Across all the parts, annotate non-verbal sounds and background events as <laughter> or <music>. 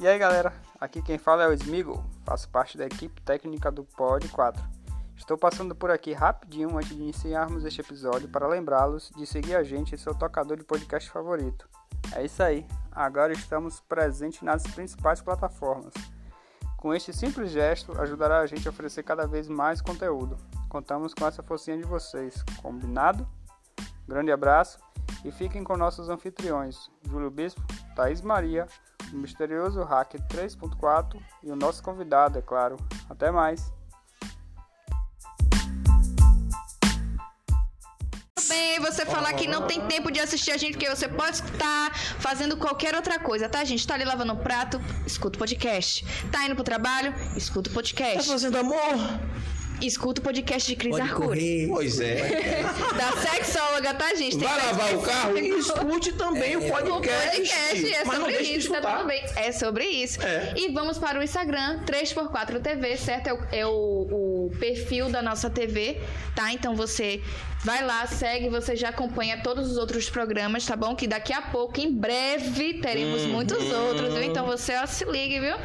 E aí galera, aqui quem fala é o Smigo, faço parte da equipe técnica do Pod 4. Estou passando por aqui rapidinho antes de iniciarmos este episódio para lembrá-los de seguir a gente em seu tocador de podcast favorito. É isso aí, agora estamos presentes nas principais plataformas. Com este simples gesto, ajudará a gente a oferecer cada vez mais conteúdo. Contamos com essa forcinha de vocês, combinado? Grande abraço e fiquem com nossos anfitriões, Júlio Bispo, Thaís Maria, o misterioso Hacker 3.4 e o nosso convidado, é claro. Até mais! bem você falar que não tem tempo de assistir a gente, porque você pode estar fazendo qualquer outra coisa, tá, gente? Tá ali lavando um prato, escuta o podcast. Tá indo pro trabalho, escuta o podcast. Tá fazendo amor? Escuta o podcast de Cris Pode Arcuri. correr. Pois é. Da sexóloga, tá, gente? Tem Vai lavar o carro e escute também o O podcast. podcast é mas não sobre isso, tá tudo bem. É sobre isso. É. E vamos para o Instagram, 3x4 TV, certo? É, o, é o- o perfil da nossa TV, tá? Então você vai lá, segue, você já acompanha todos os outros programas, tá bom? Que daqui a pouco, em breve, teremos muitos outros, viu? Então você ó, se ligue, viu?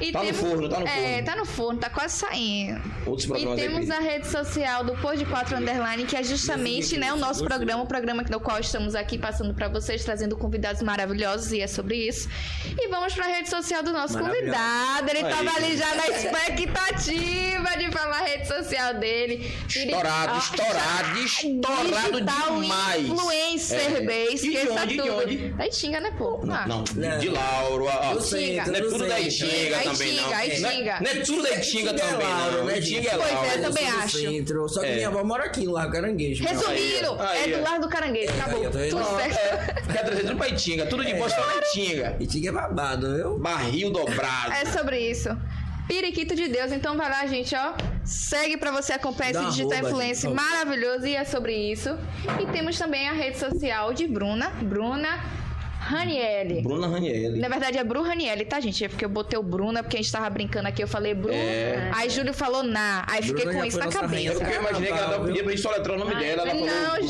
E Uhum. Tá no forno, tá no É, forno. tá no forno, tá quase saindo. Outros E programas aí, temos Piri. a rede social do Pod 4 Underline, que é justamente né, o nosso programa, o programa no qual estamos aqui passando para vocês, trazendo convidados maravilhosos, e é sobre isso. E vamos para a rede social do nosso convidado. Ele Aí. estava ali já na expectativa de falar rede social dele. Estourado, estourado, estourado digital demais. Influencer, É. bem, E de esqueça onde, de tudo. onde? Da Itinga, né, pô? Ah. Não, de, Não. de Lauro. ó, ó. Do centro, Não é do tudo da. Itinga também, não. aí Não é-. Não é tudo da Itinga é também, Lauro, não. né, Itinga gente? é Pois é, Lauro. também acho. Centro, só que É. minha avó mora aqui no Largo Caranguejo. Resumindo, Aí, aí, é do lado do caranguejo. Acabou. indo. Tudo Não, certo. é, Quer trazer tudo pra Itinga. Tudo de bosta na Itinga. E tinha babado, viu? Barril dobrado. É sobre isso. Periquito de Deus, então vai lá, gente, ó. Segue pra você acompanhar Dá esse digital arroba, influencer gente. maravilhoso e é sobre isso. E temos também a rede social de Bruna, Bruna Ranielli. Bruna Ranielli. Na verdade é Bru Ranielli, tá, gente? É porque eu botei o Bruna, porque a gente tava brincando aqui, eu falei Bru. É. Aí Júlio falou na. Aí fiquei Bruna com já isso na rainha É cabeça. porque eu imaginei que ela pedia pra gente soletrar o nome dela. Ela não,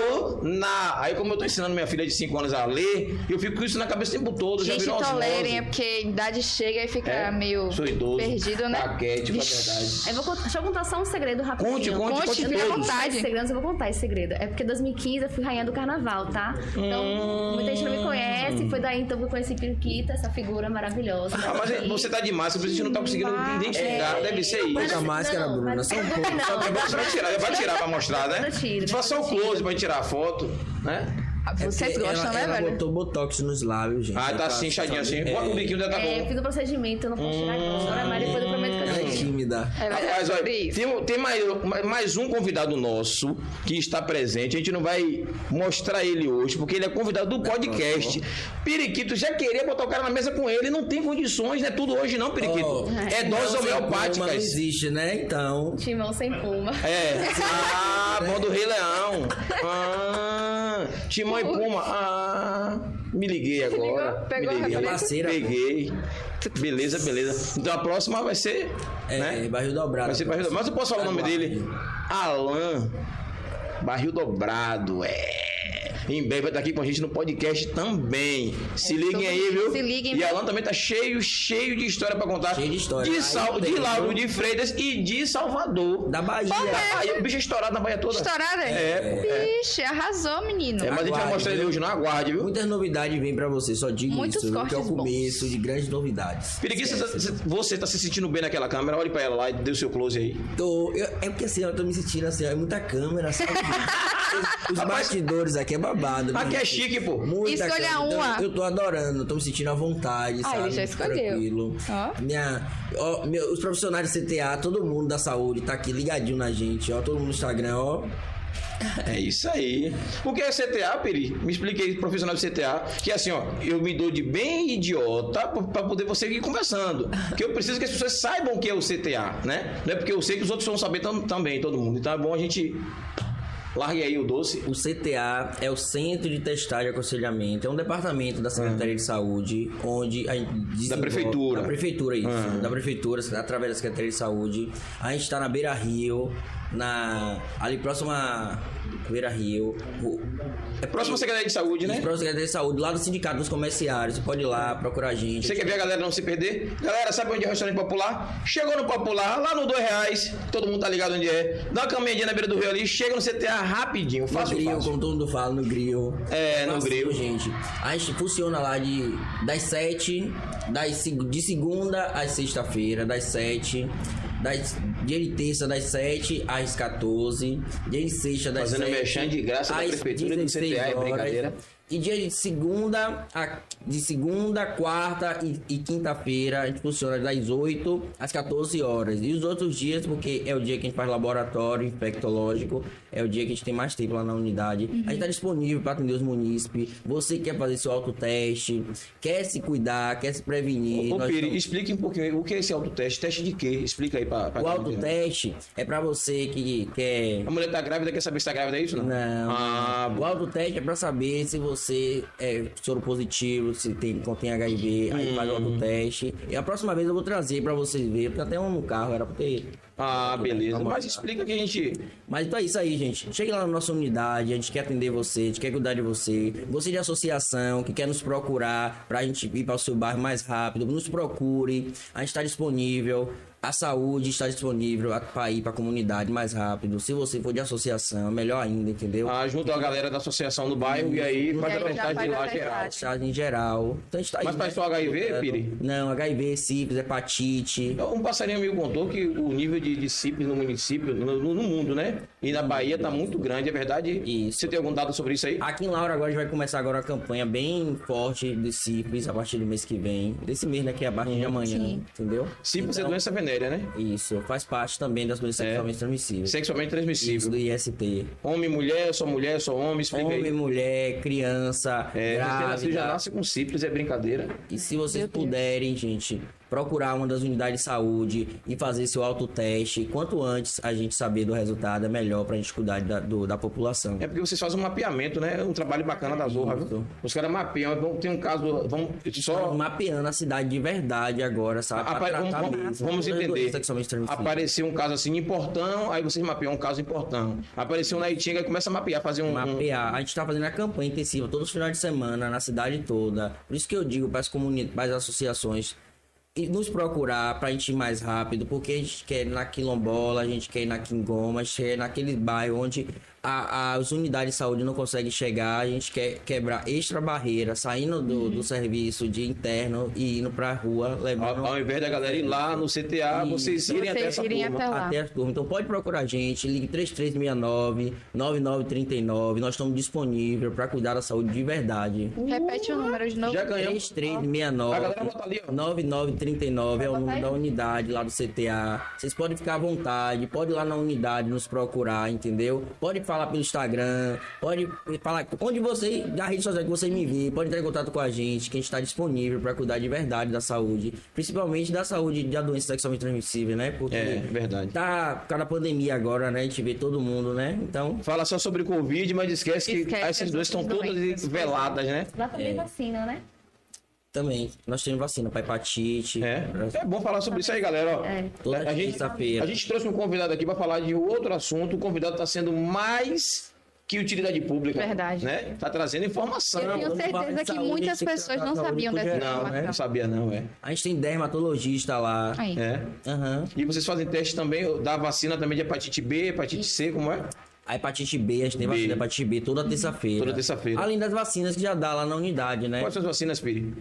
falou na. Aí, como eu tô ensinando minha filha de 5 anos a ler, eu fico com isso na cabeça o tempo todo. já Gente, virou osmose. tolerem, é porque a idade chega e fica É, meio Sou idoso. perdido, né? Paquete, pra verdade. Eu vou contar, deixa eu contar só um segredo rapidinho. Conte, conte, Conte, conte todos. vontade. Esse segredo, eu vou contar esse segredo. É porque em 2015 eu fui rainha do carnaval, tá? Então, muita gente não me conhece. Foi daí então que eu conheci Periquita, essa figura maravilhosa. Ah, mas você tá de máscara, a gente não tá conseguindo identificar. Deve ser isso. Pouca máscara, não, Bruna, mas- só um <laughs> pouco. Não, Você vai tirar, vai tirar pra mostrar, né? Eu tiro, A gente faz só o close pra gente tirar a foto, né? Vocês É gostam, ela, né, ela velho? botou botox nos lábios, gente. Ah, tá Pra- assim, inchadinho sabe? assim. Bota o biquinho dela tá É, eu bom. fiz o procedimento, eu não posso tirar agora, mas depois eu prometo é tímida. É verdade, Rapaz, olha, tem, tem mais, mais um convidado nosso que está presente. A gente não vai mostrar ele hoje, porque ele é convidado do podcast. Periquito já queria botar o cara na mesa com ele, não tem condições, não é tudo hoje, não, Periquito. Ó, é doses puma Não homeopáticas. existe, né? Então. Timão sem puma. É. <laughs> Ah, bom do Rei Leão. Ah, Timão e Puma. Ah, me liguei agora. Pegou a me liguei. Parceira. Peguei. Beleza, beleza. Então a próxima vai ser. É, né? barril dobrado. Vai ser barril dobrado. Mas eu posso falar o nome dele? Alan. Barril dobrado. É. Em breve vai estar aqui com a gente no podcast também. Se É liguem aí, viu? Se liguem, E? Alan também tá cheio, cheio de história pra contar. Cheio de história. De, Sal, de Lauro de Freitas e de Salvador. Da Bahia. Aí o bicho é estourado na Bahia toda. Estourada? É, Vixe, arrasou, menino. É, mas a gente vai Aguarde, mostrar ele hoje, não aguarde, viu? Muitas novidades vêm pra você, só digo Muitos isso, viu? que é o cortes começo de grandes novidades. Periquito, você, você tá se sentindo bem naquela câmera? Olhe pra ela lá e dê o seu close aí. Tô, eu- é porque assim, eu tô me sentindo assim, ó, é muita câmera, sabe? <laughs> Os, os Rapaz, bastidores aqui é babado. Aqui viu? é chique, pô. Muita Escolha câmera, então uma. eu tô adorando, tô me sentindo à vontade, Ah, sabe? ele já escolheu. Tranquilo. Ó. Minha, ó, meu- os profissionais do CTA, todo mundo da saúde tá aqui ligadinho na gente, ó. Todo mundo no Instagram, ó. É isso aí. O que é CTA, Peri? Me expliquei, profissional de CTA, que assim, ó, eu me dou de bem idiota pra pra poder você ir conversando. Que eu preciso que as pessoas saibam o que é o CTA, né? Não é porque eu sei que os outros vão saber tam- também, todo mundo. Então é bom a gente. Largue aí o doce. O CTA é o Centro de Testagem e Aconselhamento, é um departamento da Secretaria de Saúde, onde a gente desenvolve- prefeitura. Da prefeitura, isso. Ah. Da prefeitura, através da Secretaria de Saúde. A gente está na Beira Rio, na, ali próximo a Beira Rio. É próximo à Secretaria de Saúde, né? Próximo Secretaria de Saúde, lá do Sindicato dos Comerciários. Você pode ir lá, procurar a gente. Você quer ver a galera não se perder? Galera, sabe onde é o restaurante popular? Chegou no popular, lá no dois reais, todo mundo tá ligado onde é. Dá uma caminhadinha na beira do rio ali, chega no CTA rapidinho, No fácil, grill, fácil. como todo mundo fala, no grill. É, no Facinho, grill. gente. A gente funciona lá de, das 7, das, de segunda às sexta-feira, das 7. Das, dia de terça, das 7 às 14. Dia de sexta, das Fazendo 7 merchan de graça da prefeitura do 16 CTA, é horas. brincadeira. E dia de segunda, a, de segunda, quarta e, e quinta-feira, a gente funciona das 8 às 14 horas. E os outros dias, porque é o dia que a gente faz laboratório infectológico, é o dia que a gente tem mais tempo lá na unidade. A gente está disponível para atender os munícipes. Você que quer fazer seu autoteste, quer se cuidar, quer se prevenir. Ô, Piri, estamos- explique um pouquinho o que é esse autoteste. Teste de quê? Explica aí pra, pra O autoteste é para você que quer A mulher tá grávida, quer saber se tá grávida, é isso? Não. Não. Ah, o autoteste é pra saber se você é soro positivo, se tem, contém HIV, aí faz o Hum. autoteste. E a próxima vez eu vou trazer pra vocês verem, porque até um no carro era pra ter. ah, beleza. Vamos Mas explica que a gente. Mas então é isso aí, gente. Chegue lá na nossa unidade, a gente quer atender você, a gente quer cuidar de você. Você de associação que quer nos procurar pra gente ir para o seu bairro mais rápido, nos procure. A gente está disponível. A saúde está disponível para ir para a comunidade mais rápido. Se você for de associação, melhor ainda, entendeu? Ah, junto a galera da associação do bairro e aí faz a aí já testagem faz a lá geral. testagem. Em geral. Então a gente tá Mas faz só HIV, Piri? Não, HIV, sífilis, hepatite. Um passarinho amigo contou que o nível de, de CIPs no município, no, no mundo, né? E na Bahia tá muito grande, é verdade? Isso. Você tem algum dado sobre isso aí? Aqui em Laura agora a gente vai começar agora a campanha bem forte de sífilis a partir do mês que vem. Desse mês, né? Que é a partir de amanhã, entendeu? CIPs é Então, doença né? Isso, faz parte também das doenças sexualmente transmissíveis. Sexualmente Isso, transmissível. do IST. Homem, mulher, só mulher, só homem, explica Homem, aí. mulher, criança, É, você nasce, já grávida. nasce com sífilis, é brincadeira. E se vocês puderem, gente, procurar uma das unidades de saúde e fazer seu autoteste, quanto antes a gente saber do resultado, é melhor pra gente cuidar da, do- da população. É porque vocês fazem um mapeamento, né? Um trabalho bacana da Zorra, viu? Os caras mapeiam, vão- tem um caso, vamos só mapeando a cidade de verdade agora, sabe? Pra Apa- vamos, vamos- entender. Apareceu um caso assim em Portão, aí vocês mapeiam um caso em Portão. Apareceu na Itinga e começa a mapear, fazer um. um- Mapear. A gente tá fazendo a campanha intensiva todos os finais de semana, na cidade toda. Por isso que eu digo para as comunidades, para as associações, nos procurar pra gente ir mais rápido, porque a gente quer ir na Quilombola, a gente quer ir na Quingoma, a gente quer ir naquele bairro onde a- as unidades de saúde não conseguem chegar, a gente quer quebrar extra barreira, saindo do, do serviço de interno e indo pra rua, levando Ao, ao invés da galera ir lá no CTA, vocês irem até Vocês essa irem turma. até lá. até as turmas. Então pode procurar a gente, ligue 3369 9939. Nós estamos disponíveis para cuidar da saúde de verdade. Repete o número de novo. Já ganhamos. 3369 A galera bota ali, ó. 9939 é o número da unidade lá do CTA. Vocês podem ficar à vontade, pode ir lá na unidade nos procurar, entendeu? Pode falar pelo Instagram, pode falar onde você, da rede social que você me vê, pode entrar em contato com a gente, que a gente está disponível para cuidar de verdade da saúde, principalmente da saúde da doença sexualmente transmissível, né? Porque É, verdade. Tá por causa da pandemia agora, né? A gente vê todo mundo, né? Então, Fala só sobre Covid, mas esquece, que Esquece essas as duas estão todas veladas, né? Lá também vacina, né? Também, nós temos vacina para hepatite. É. pra- é bom falar sobre isso aí, galera. ó. É. Toda a, gente, terça-feira. a gente trouxe um convidado aqui para falar de outro assunto. O convidado está sendo mais que utilidade pública. Verdade. Né? Tá trazendo informação. Eu tenho certeza que saúde, muitas pessoas não sabiam dessa geral, Não, informação. não sabia não, é. A gente tem dermatologista lá. Aí. É. Aham. E vocês fazem teste também da vacina também de hepatite B, hepatite C, como é? A hepatite B, a gente tem B. vacina de hepatite B toda terça-feira. Toda terça-feira. Além das vacinas que já dá lá na unidade, né? Quais são as vacinas, Piri?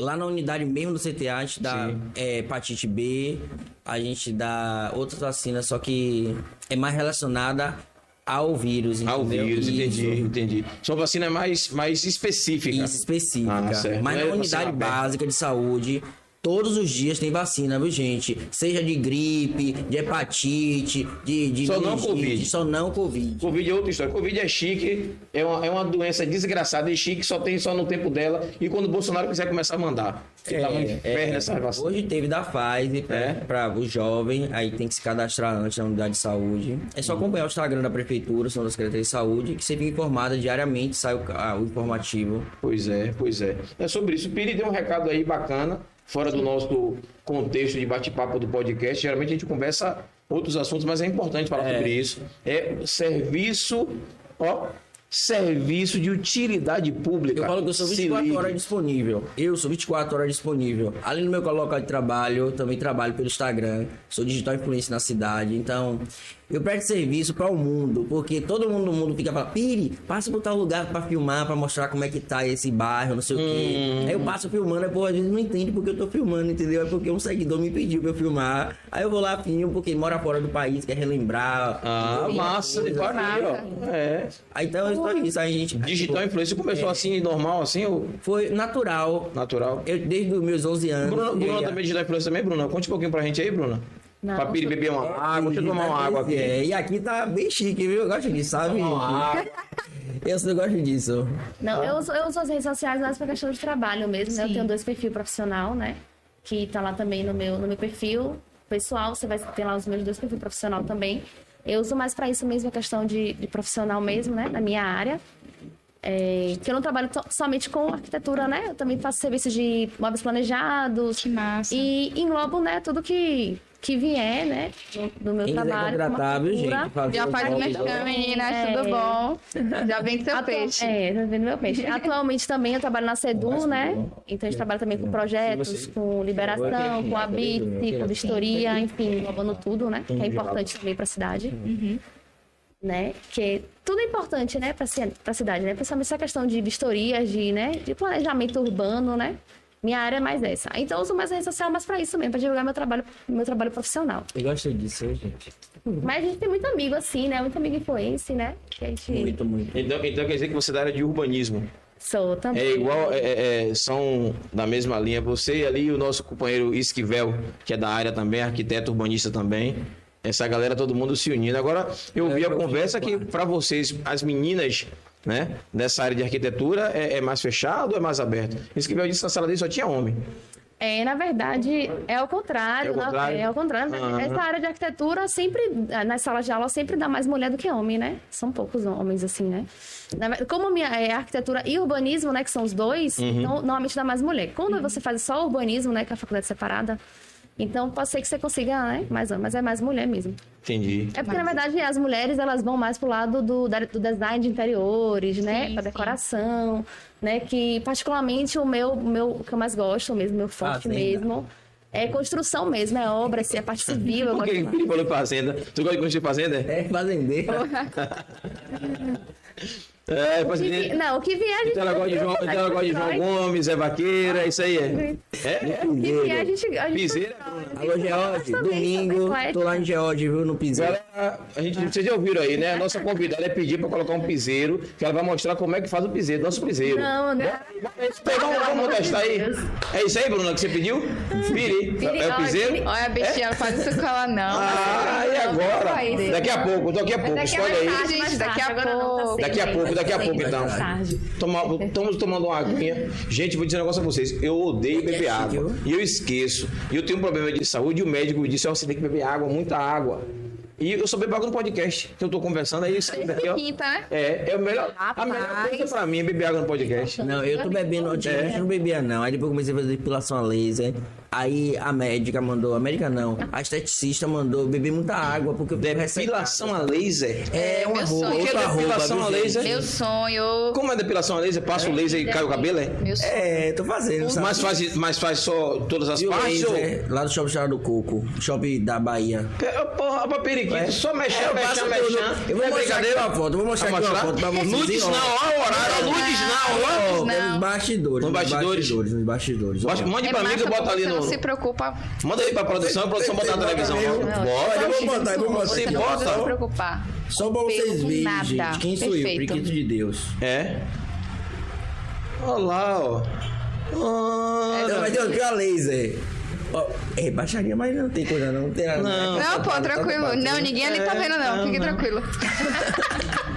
Lá na unidade mesmo do CTA, a gente dá é, hepatite B, a gente dá outras vacinas, só que é mais relacionada ao vírus, Ao entendeu? vírus, Isso. entendi, entendi. São vacinas mais, mais específicas. Isso específica. Ah, certo. Mas é na vacina unidade básica de saúde, todos os dias tem vacina, viu, gente? Seja de gripe, de hepatite, de. de Só não Covid. Só não Covid. Covid é outra história. Covid é chique, é uma, é uma doença desgraçada e chique, só tem só no tempo dela. E quando o Bolsonaro quiser começar a mandar. Tá um inferno essa vacina. Hoje teve da Pfizer É? para o jovem, aí tem que se cadastrar antes na unidade de saúde. É só acompanhar o Instagram da Prefeitura, são da Secretaria de Saúde, que você fica informada diariamente, sai o, ah, o informativo. Pois é, pois é. É sobre isso. O Piri deu um recado aí bacana, fora do nosso contexto de bate-papo do podcast. Geralmente a gente conversa outros assuntos, mas é importante falar É. sobre isso. É serviço Ó, serviço de utilidade pública. Eu falo que eu sou Se 24 ligue. horas disponível. Eu sou 24 horas disponível. Além do meu local de trabalho, eu também trabalho pelo Instagram. Sou digital influencer na cidade. Então, eu presto serviço para o mundo. Porque todo mundo no mundo fica falando, Piri, passa por tal lugar para filmar, para mostrar como é que tá esse bairro, não sei o quê. Hum. Aí eu passo filmando, aí, pô, às vezes não entende porque eu tô filmando, entendeu? É porque um seguidor me pediu pra eu filmar. Aí eu vou lá, filmo, porque mora fora do país, quer relembrar. Ah, massa, de Coisa. parir, ó. É. Aí então eu estou isso. Aí a gente. Digital influencer começou assim, normal, assim, ou Foi natural. natural? Eu, desde os meus 11 anos. Bruna ia- também é digital influencer também, Bruna? Conte um pouquinho pra gente aí, Bruna. Não, pra sou- beber uma água, deixa eu tomar uma água aqui. É, e aqui tá bem chique, viu? Eu gosto disso, sabe? <laughs> Eu só gosto disso. Não, eu uso, eu uso as redes sociais mais pra questão de trabalho mesmo, né? Eu tenho dois perfis profissional, né? Que tá lá também no meu, no meu perfil pessoal. Você vai ter lá os meus dois perfis profissional também. Eu uso mais pra isso mesmo, a questão de, de profissional mesmo, né? Na minha área. É, que eu não trabalho to- somente com arquitetura, né? Eu também faço serviços de móveis planejados. Que massa. E englobo, né, tudo que, que vier, né? Do, do meu Quem quiser trabalho. contratar, viu, gente? Fazer Já faz o merchan, meninas, É. tudo bom? Já vem com seu Atu- peixe. É, tá vendo meu peixe. Atualmente também eu trabalho na Sedu, né? Então a gente trabalha também com projetos, com liberação, com a BIT, com vistoria, enfim, englobando tudo, né? Que é importante também para a cidade. Né? Que tudo é importante, né, para a cidade, né? Principalmente essa questão de vistorias, de, né, de planejamento urbano, né? Minha área é mais essa. Então eu uso mais a rede social mais para isso mesmo, para divulgar meu trabalho, meu trabalho profissional. Eu gosto disso, gente. Mas a gente tem muito amigo assim, né? Muito amigo influencer, né? Que a gente Muito, muito. Então, então quer dizer que você é da área de urbanismo. sou também. É igual, é, é, é, são da mesma linha. Você e ali, o nosso companheiro Esquivel, que é da área também, arquiteto urbanista também. Essa galera, todo mundo se unindo. Agora, eu vi a conversa que, para vocês, as meninas, né, dessa área de arquitetura, é, é mais fechado ou é mais aberto? Esquivel disse que na sala dele só tinha homem. É, na verdade, é o contrário. É o contrário? É o contrário. Aham. Essa área de arquitetura sempre, nas salas de aula, sempre dá mais mulher do que homem, né? São poucos homens, assim, né? Como minha, é arquitetura e urbanismo, né? Que são os dois, Uhum. então, normalmente dá mais mulher. Quando você faz só urbanismo, né? Que é a faculdade separada, então pode ser que você consiga, né? Mais homem, mas é mais mulher mesmo. Entendi. É porque, na verdade, as mulheres, elas vão mais pro lado do, do design de interiores, né? Sim, Pra sim. decoração, né? Que, particularmente, o meu, o meu, o que eu mais gosto mesmo, meu forte Fazenda. mesmo, é construção mesmo, é obra, assim, é parte civil, <laughs> Por que ele falou fazenda? Tu gosta de construir fazenda? É fazendeiro. <laughs> <laughs> É, O que vi- fazenda. Não, o que vier a gente... Então ela gosta de João, então ela gosta de João Gomes, é vaqueira, é isso aí. É? É? O que vier a gente... A gente Piseira. Alô, George. Também, Domingo, também, tô lá em George, viu? No piseiro. Galera, a gente, vocês já ouviram aí, né? A nossa convidada é pedir para colocar um piseiro, que ela vai mostrar como é que faz o piseiro, nosso piseiro. Não, né? Então, vamos, vamos testar aí. É isso aí, Bruna, que você pediu? Piri, é o piseiro? Olha, bichinha, não faz isso com ela, não. Ah, e agora? Daqui a pouco, daqui a pouco, a escolhe aí. daqui a tá pouco. Daqui a ainda, pouco, daqui a tá pouco, então. tá tarde. Toma- Estamos tomando uma aguinha. Gente, vou dizer um negócio a vocês. Eu odeio beber água. E eu esqueço. E eu tenho um problema de saúde. E o médico me disse: ó, você tem que beber água, muita água. E eu só bebo água no podcast. Que eu tô conversando aí. escreve aqui, né? É, é o melhor, a melhor Rapaz. coisa pra mim é beber água no podcast. Não, eu tô bebendo, eu não bebia não. Aí depois eu comecei a fazer depilação a laser. Aí a médica mandou, a médica não, a esteticista mandou beber muita água porque eu fico ressecado. Depilação a laser. É uma meu roupa. O que é outra roupa, depilação a laser? Meu sonho. Como é depilação a laser? Passa o laser e cai o cabelo, é? Meu sonho. É, tô fazendo, sabe? Mas faz, mas faz só todas as E partes? ou- laser, lá do Shopping Estrada do Coco, shopping da Bahia. Porra, pra periquito, só mexer, É, eu mexer, mexer. Eu vou É mostrar aqui brincadeira? uma foto, vou mostrar aqui uma foto pra vocês. Nudes Ó. não, ó o horário, nudes não, Não. Nos bastidores. Nos bastidores. Nos bastidores. Mande É pra mim que eu boto ali no... não se preocupa. Manda aí pra produção, a produção botar na televisão. Eu Bora. vou botar, eu vou mostrar Você aqui, ó. bota. Não se preocupar. Só pra vocês verem, nada. gente, quem sou eu, periquito de Deus. É. Olha lá, ó. Ah, Não, mas tem aqui a laser. Ó, é baixaria, mas não tem coisa não. Não tem nada. Não. Não, pô, tranquilo. Não, ninguém ali tá vendo, não. Fique tranquilo. <laughs>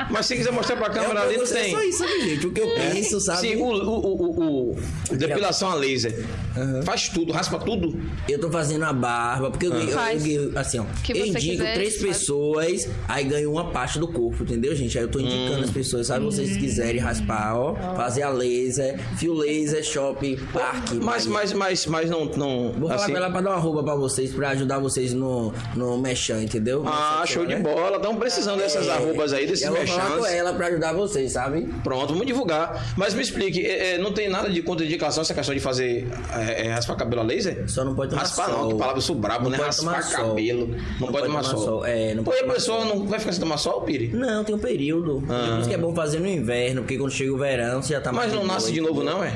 Mas se quiser mostrar pra câmera ali, não É tem. só isso, sabe, gente? O que eu penso, sabe? Sim, o, o, o, o- depilação a laser. Aham. Faz tudo, raspa tudo. Eu tô fazendo a barba, porque eu, eu, eu- assim, ó, Que eu indico quiser, três faz. pessoas, aí ganho uma parte do corpo, entendeu, gente? Aí eu tô indicando Hum. as pessoas, sabe? Vocês quiserem raspar, ó, fazer a laser, fio laser, shopping, parque. Mas, mas, mas, mas não. não Vou falar assim, com ela pra dar uma roupa pra vocês, pra ajudar vocês no, no mechan, entendeu? Ah, Nessa show de né? bola. Estamos precisando dessas arrobas aí, desses Eu vou falar com ela pra ajudar vocês, sabe? Pronto, vamos divulgar. Mas me explique, é, é, não tem nada de contraindicação essa questão de fazer é, é, raspar cabelo a laser? Só não pode tomar Raspar não, sol. que palavra eu sou brabo, Não né? pode Raspar sol. cabelo. Não, pode, tomar, sol. É, não Pô, pode e a pessoa sol. não vai ficar sem tomar sol, Piri? Não, tem um período. Por isso que é bom fazer no inverno, porque quando chega o verão, você já tá mais Mas não nasce de novo, não, é?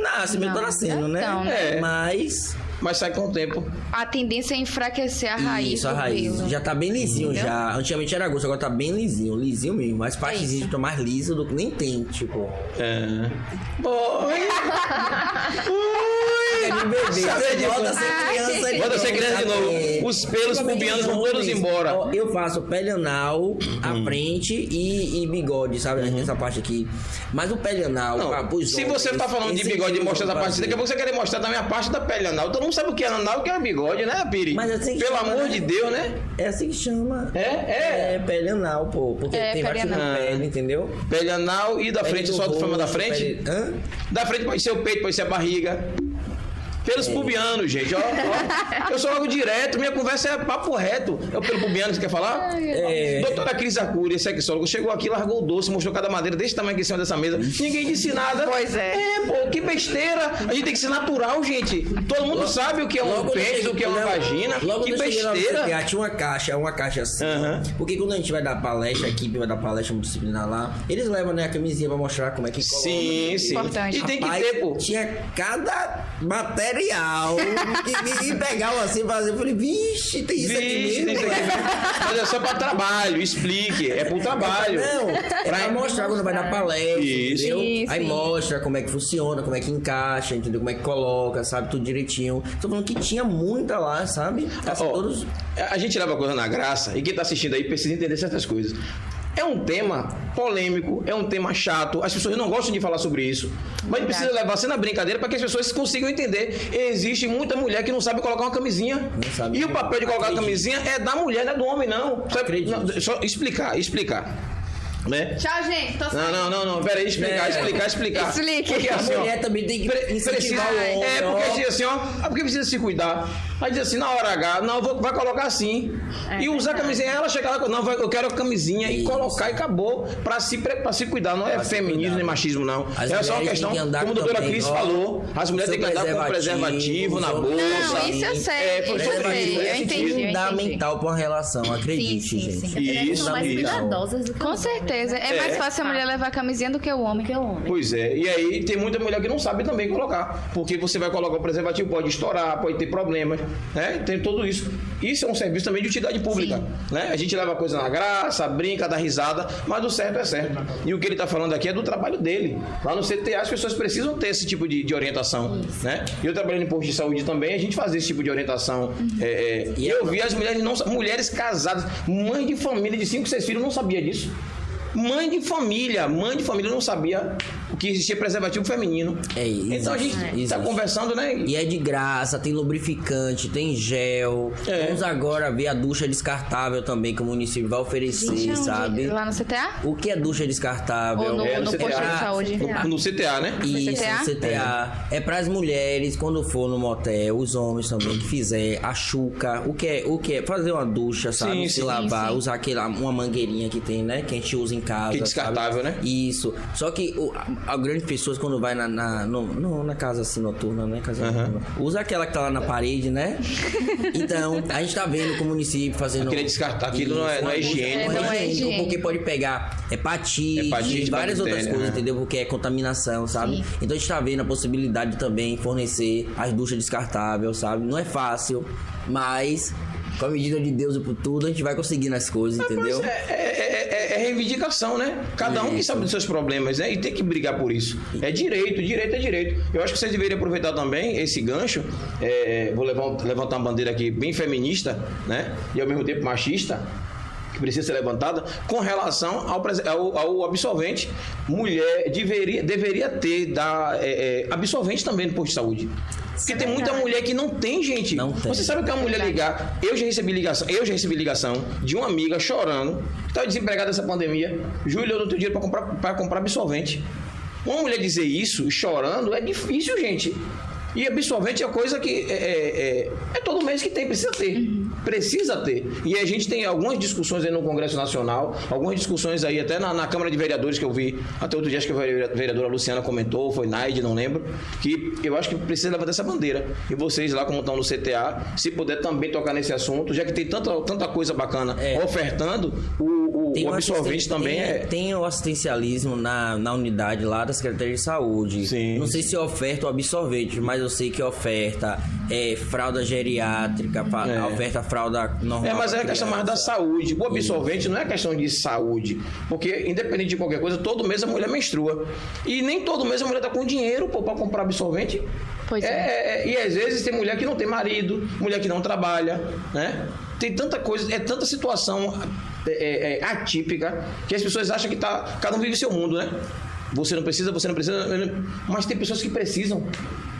Nasce, mesmo tá Não, nascendo, né? então, né? Mas. Mas sai com o tempo. A tendência é enfraquecer a raiz Isso, a raiz. pelo. Já tá bem lisinho Entendeu? já. Antigamente era gosto, agora tá bem lisinho. Lisinho mesmo. Mas partezinha de mais liso do que nem tem, tipo. É. É de bebê. Você de volta a ser criança de Volta a ser novo, criança de novo. Os pelos pubianos vão todos embora. Ó, Eu faço pele anal, a frente e, e bigode, sabe? Essa parte aqui. Mas o pele anal, Não, ah, pros se homens, você tá falando de bigode e mostrar essa parte, daqui a pouco você quer mostrar também a parte da pele anal. Todo mundo sabe o que é anal o que é bigode, né, Piri? Mas assim que Pelo chama, amor né? de Deus, né? É assim que chama. É, é. É pele anal, pô. Porque É, tem vários anal. pele, entendeu? Pele anal e da Pele frente, do só falando da rosto, frente. pele- Hã? Da frente pode ser o peito, pode ser a barriga. Pelos pubianos, gente. Ó, ó. Eu sou logo direto, minha conversa é papo reto. É o pelo pubiano que você quer falar? É. Doutora Cris Arcuri, sexólogo, chegou aqui, largou o doce, mostrou cada madeira desse tamanho aqui em cima dessa mesa. Ninguém disse nada. Pois é. É, pô, que besteira. A gente tem que ser natural, gente. Todo mundo sabe o que é um Logo pênis, o que é uma Léo, vagina. Logo que lá besteira. CTA, tinha uma caixa, uma caixa assim. Aham. Porque quando a gente vai dar palestra, a equipe vai dar palestra multidisciplinar lá, eles levam né, a camisinha pra mostrar como é que coloca. Sim, sim. Importante. E tem que ter, pô. Tinha cada material que ninguém pegava assim e fazia. Eu falei, vixe, tem isso aqui Vixe, mesmo. tem isso aqui. Mas é só pra trabalho, explique. É pro trabalho. Não, é pra mostrar quando vai dar palestra, Isso. entendeu? Sim, Aí sim. mostra como é que funciona, como é que encaixa, entendeu? Como é que coloca, sabe? Tudo direitinho. Tô falando que tinha muita lá, sabe? Assim, Ó, todos... A gente leva a coisa na graça e quem tá assistindo aí precisa entender certas coisas. É um tema polêmico, é um tema chato, as pessoas não gostam de falar sobre isso. Mas a gente precisa levar assim na brincadeira para que as pessoas consigam entender. Existe muita mulher que não sabe colocar uma camisinha. E o papel de colocar a Acredito. camisinha é da mulher, não é do homem. Não, só explicar, explicar. Né? Tchau, gente. Tô Não, não, não, não. Pera aí, explicar, É. explicar, explicar. Explique. Porque A assim, ó, mulher também tem que Pre- incentivar o homem. É, porque diz assim, ó, ah, porque precisa se cuidar. Aí diz assim, na hora H, não, vou, vai colocar assim. e usar a camisinha, ela chega lá, não, vai, eu quero a camisinha e Isso. colocar e acabou. Pra se, pra se cuidar, não é feminismo nem machismo, não. As é só uma questão, como a doutora também, Cris ó, falou, as mulheres têm que andar com preservativo na bolsa. Não, isso eu sei, É, eu sei, isso, eu é entendi, fundamental pra uma relação, acredite, sim, gente. sim. Isso, mais isso. cuidadosas do que Com os certeza. É, É. mais fácil a mulher levar a camisinha do que o homem. que o homem. Pois é, e aí tem muita mulher que não sabe também colocar, porque você vai colocar o preservativo, pode estourar, pode ter problemas, né? Tem tudo isso. Isso é um serviço também de utilidade pública, né? A gente leva a coisa na graça, brinca, dá risada, mas o certo é certo. E o que ele está falando aqui é do trabalho dele. Lá no CTA as pessoas precisam ter esse tipo de, de orientação, né? E eu trabalhando em posto de saúde também, a gente faz esse tipo de orientação. É, é, e eu vi as mulheres não mulheres casadas, mãe de família de cinco, seis filhos, não sabia disso. Mãe de família, mãe de família não sabia o que existia preservativo feminino. É, existe, então a gente é. está conversando, né? E é de graça, tem lubrificante, tem gel. É. Vamos agora ver a ducha descartável também que o município vai oferecer, Gente, sabe? Lá no CTA? O que é ducha descartável? Ou no, É, no no posto CTA. de saúde? No, no CTA, né? Isso, CTA? no CTA. É para as mulheres, quando for no motel, os homens também que fizer a chuca. O que é? O que é? Fazer uma ducha, sabe? Sim, Se sim. lavar, sim. usar aquela, uma mangueirinha que tem, né? Que a gente usa em casa. Que é descartável, sabe? né? Isso. Só que o, a, a grande pessoas quando vai na, na, no- no- na casa assim noturna, né? Casa noturna, usa aquela que tá lá na parede, né? Então, a gente tá vendo com o município fazendo. Aquele descartar, aquilo não é- não é higiênico, não né? é higiênico, higiênico. porque pode pegar hepatite, Hepatite, várias outras bactéria, coisas, né? entendeu? Porque é contaminação, sabe? Sim. Então a gente tá vendo a possibilidade de também fornecer as duchas descartáveis, sabe? Não é fácil, mas com a medida de Deus e por tudo, a gente vai conseguindo as coisas, entendeu? É, é- é- é reivindicação, né? Cada um que sabe dos seus problemas, né? E tem que brigar por isso. É direito, direito é direito. Eu acho que vocês deveriam aproveitar também esse gancho. é, vou levantar uma bandeira aqui bem feminista, né? E ao mesmo tempo machista. Que precisa ser levantada com relação ao, ao- ao absolvente. Mulher deveria, deveria ter da, é, é, absolvente também no posto de saúde. Porque tem muita mulher que não tem, gente. Não tem. Você sabe o que é uma mulher ligar? Eu já recebi ligação, eu já recebi ligação de uma amiga chorando, que estava desempregada nessa pandemia. Júlio, eu não tenho dinheiro para comprar, pra comprar absorvente. Uma mulher dizer isso, chorando, é difícil, gente. E absorvente é coisa que é, é- é- é todo mês que tem, precisa ter. Precisa ter. E a gente tem algumas discussões aí no Congresso Nacional, algumas discussões aí até na, na Câmara de Vereadores que eu vi, até outro dia acho que a vereadora Luciana comentou, foi Naide, não lembro, que eu acho que precisa levantar essa bandeira. E vocês lá, como estão no CTA, se puder também tocar nesse assunto, já que tem tanta, tanta coisa bacana É. ofertando, o, o, o absorvente também tem, é. Tem o assistencialismo na, na unidade lá da Secretaria de Saúde. Sim, Não sei se oferta o absorvente, mas eu sei que oferta é, fralda geriátrica, É. oferta fralda normal. É, mas é questão mais da saúde. O absorvente não é questão de saúde. Porque, independente de qualquer coisa, todo mês a mulher menstrua. E nem todo mês a mulher tá com dinheiro pô, pra comprar absorvente. Pois é. é. E às vezes tem mulher que não tem marido, mulher que não trabalha, né? Tem tanta coisa, é tanta situação é, é, é, atípica que as pessoas acham que tá, cada um vive seu mundo, né? Você não precisa, você não precisa, mas tem pessoas que precisam.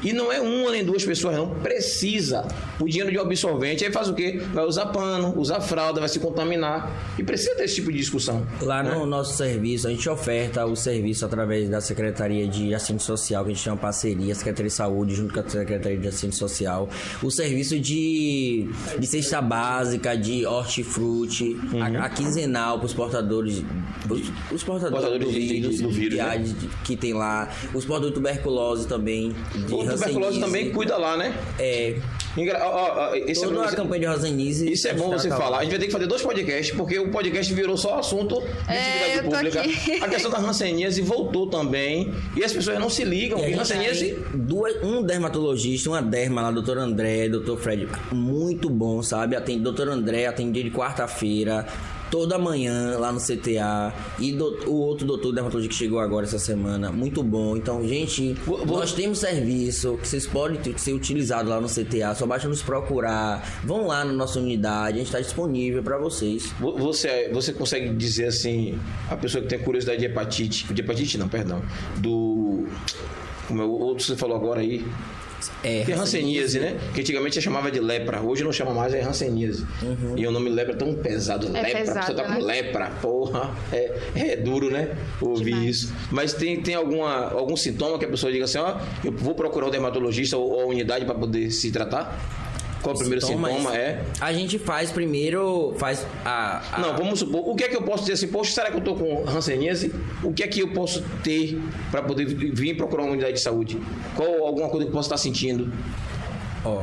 E não é uma nem duas pessoas, não. Precisa. O dinheiro de absorvente, aí faz o quê? Vai usar pano, usar fralda, vai se contaminar. E precisa ter esse tipo de discussão. Lá né? no nosso serviço, a gente oferta o serviço através da Secretaria de Assistência Social, que a gente tem uma parceria, Secretaria de Saúde junto com a Secretaria de Assistência Social. O serviço de, de cesta básica, de hortifruti, a, a quinzenal para os portadores, os, os portadores, Portadores do, de- de- vírus, do vírus, que, né? há de- que tem lá, os portadores de tuberculose também, de tuberculose hanseníase. também cuida lá, né? É, Engra- ó, ó, esse é toda bom a você- campanha de Rosanise. Isso é bom você falar. A gente vai ter que fazer dois podcasts, porque o podcast virou só assunto de É, atividade eu tô pública. aqui. A questão da hanseníase voltou também. E as pessoas não se ligam. E E duas, um dermatologista, uma derma lá, doutor André, doutor Fred, muito bom, sabe? Atende doutor André, atende dia de quarta-feira, toda manhã lá no CTA. E do- o outro doutor dermatologista que chegou agora essa semana, muito bom. Então, gente, Vou- vou- nós temos serviço que vocês podem ter- ser utilizados lá no CTA, só basta nos procurar. Vão lá na nossa unidade, a gente está disponível para vocês. Vo- Você, você consegue dizer assim, a pessoa que tem curiosidade de hepatite, de hepatite não, perdão, do. Como é o outro que você falou agora aí? É, Tem hanseníase, né? Que antigamente se chamava de lepra, hoje não chama mais, é hanseníase. E o nome lepra é tão pesado. É lepra, pesado, você tá com né? lepra, porra. É, é duro, né? Ouvir Demais. isso. Mas tem, tem alguma, algum sintoma que a pessoa diga assim, ó, eu vou procurar o dermatologista ou, ou a unidade para poder se tratar? Qual o primeiro Sintomas? sintoma é? A gente faz primeiro, faz a... a- Não, vamos supor, o que é que eu posso dizer assim, poxa, será que eu tô com hanseníase? O que é que eu posso ter para poder vir procurar uma unidade de saúde? Qual alguma coisa que eu posso estar sentindo? Ó,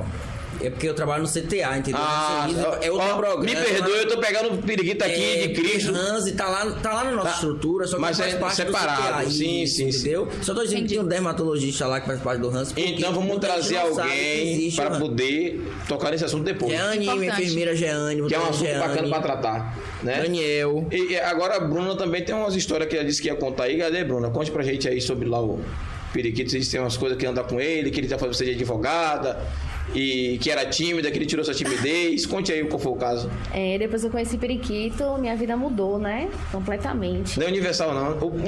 é porque eu trabalho no CTA, entendeu? Ah, é outro ó, programa. Me perdoe, eu tô pegando o periquito aqui É, de Cristo. Hanse tá lá, tá lá na nossa Tá. estrutura, só que Mas faz é parte separado, do CTA, sim, isso, sim, sim. entendeu? Só tô dizendo que tem um dermatologista lá que faz parte do Hans. Então vamos trazer alguém existe para poder tocar nesse assunto depois. Jeane, minha Importante. enfermeira Jeane. Que é um assunto bacana Jeane, para tratar, né? Daniel. E e agora a Bruna também tem umas histórias que ela disse que ia contar aí. Cadê, Bruna? Conte pra gente aí sobre lá o periquito. Vocês têm umas coisas que anda com ele, que ele já fazendo você de advogada e que era tímida, que ele tirou sua timidez. Conte aí qual foi o caso. É, depois que eu conheci Periquito, minha vida mudou, né? Completamente. Não é universal, não. O, o, o,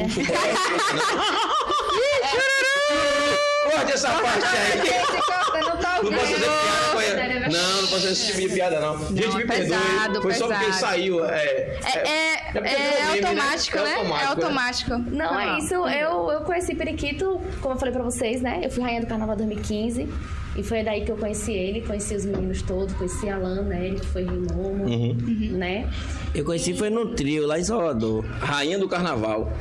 Corte essa parte aí. Não tá Não posso fazer piada. Não, não posso fazer esse tipo de piada, não. Gente, me é perdoe. Foi só porque saiu. É, É, é, é automático, né? É automático. Não, é isso. Eu, eu conheci Periquito, como eu falei pra vocês, né? Eu fui rainha do carnaval 2015. E foi daí que eu conheci ele, conheci os meninos todos, conheci a Alan, né? Ele que foi Rimomo, né? Eu conheci foi no trio, lá em Salvador. Rainha do Carnaval.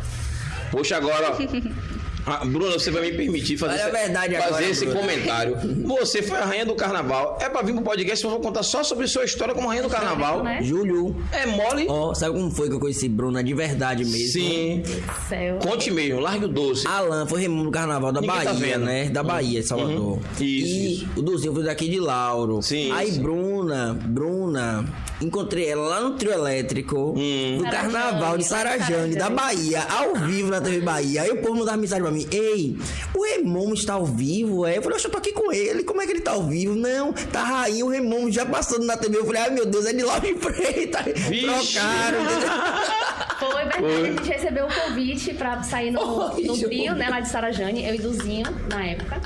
Poxa, agora, ó. <laughs> Ah, Bruna, você vai me permitir fazer, Olha a esse- verdade fazer agora, esse comentário. <laughs> Você foi a rainha do carnaval. É pra vir pro podcast, eu vou contar só sobre sua história como rainha do carnaval. né? Júlio. É mole? Ó, sabe como foi que eu conheci Bruna de verdade mesmo? Sim. Céu. Conte mesmo, largue o doce. Alan foi Raimundo do Carnaval da Ninguém tá Bahia, vendo. né? Da Bahia, de Salvador. Uhum. Isso, E isso. o Duzinho foi daqui de Lauro. Sim, Aí sim. Bruna, Bruna, encontrei ela lá no trio elétrico Hum. do Sarajane, Carnaval de Sarajane, da Bahia, ao vivo na TV Bahia. Aí o povo mandava mensagem pra mim: Ei, o Remomo está ao vivo? É? Eu falei, "Oxe, eu tô aqui com ele, como é que ele tá ao vivo? Não, tá rainha, o Remomo já passando na TV. Eu falei, ai meu Deus, é de Lauro Preta. Vixe. Trocaram. <laughs> Foi verdade, a gente recebeu o convite pra sair no, Oi, no trio, né? Lá de Sarajane, eu e Duzinho, na época.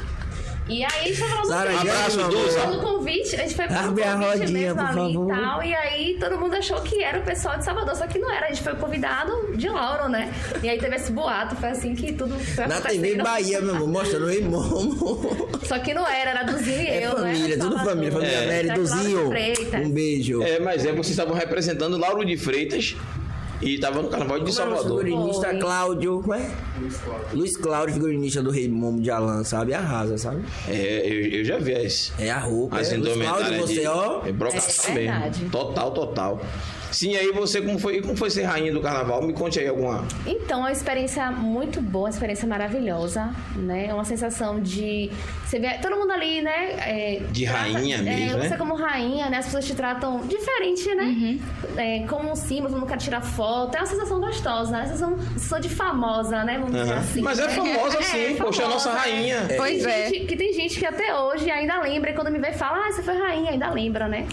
E aí a gente tava falando Abraço, meu Duza. amor. pelo convite, a gente foi pelo Abre convite rodinha, mesmo ali favor. e tal. E aí todo mundo achou que era o pessoal de Salvador, só que não era. A gente foi convidado de Lauro, né? E aí teve esse boato, foi assim que tudo foi Na TV. Bahia, meu amor, mostrando o Momo. <laughs> Só que não era, era Duzinho e É eu, família, né? tudo família. Família É. Cláudio Duzinho. Freitas. Um beijo. É, mas é, vocês estavam representando Lauro de Freitas e tava no Carnaval de é o Salvador. figurinista. Cláudio. Como é? Luiz Cláudio, figurinista do Rei Momo de Alan, sabe? Arrasa, sabe? É, eu, eu já vi as, É a roupa. as é. Luiz Cláudio, você, de ó. é brocação É mesmo. verdade. Total, total. Sim, aí você, como foi, como foi ser rainha do Carnaval? Me conte aí alguma... Então, é uma experiência muito boa, uma experiência maravilhosa, né? É uma sensação de... Você vê todo mundo ali, né? é, De rainha é, mesmo, Você né? como rainha, né? As pessoas te tratam diferente, né? É, como um símbolo, todo mundo quer tirar foto. É uma sensação gostosa, né? Sensação, sensação de famosa, né? Vamos dizer Aham. assim. Mas é famosa <laughs> sim, poxa, é a nossa rainha. Tem Pois é. gente- Que tem gente que até hoje ainda lembra, e quando me vê fala, ah, você foi rainha, ainda lembra, né?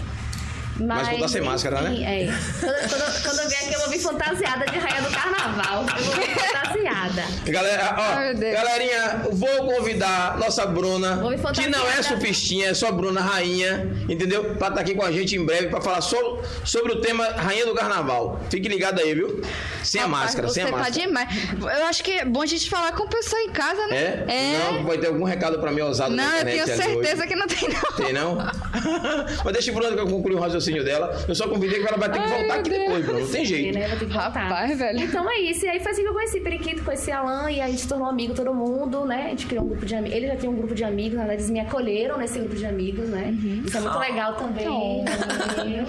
Mas quando tá sem máscara, né? É. Quando, <laughs> quando, quando eu vier aqui, eu vou vir fantasiada de rainha do carnaval. Eu vou vir fantasiada. Galera, ó, galerinha, vou convidar nossa Bruna, que não é surfistinha, é só Bruna Rainha, entendeu? Pra estar aqui com a gente em breve pra falar so- sobre o tema Rainha do Carnaval. Fique ligado aí, viu? Sem a máscara, sem a tá máscara. demais. Eu acho que é bom a gente falar com pessoa em casa, né? É? Não, vai ter algum recado pra mim ousado Não, na eu internet tenho ali hoje. certeza que não tem, não. Tem não? <laughs> Mas deixa a Bruna concluir o raciocínio dela. Eu só convidei que ela vai ter que Ai, voltar aqui Deus. depois, Bruno. Não tem jeito. Né? Vou ter que voltar. Rapaz, velho. Então é isso. E aí foi assim que eu conheci Periquito, conheci Alan e a gente se tornou amigo todo mundo, né? A gente criou um grupo de amigos. Ele já tinha um grupo de amigos, na verdade, eles me acolheram nesse grupo de amigos, né? Isso é muito legal também. né?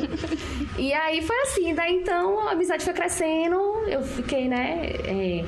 E aí foi assim, daí então a amizade foi crescendo, eu fiquei, né? é,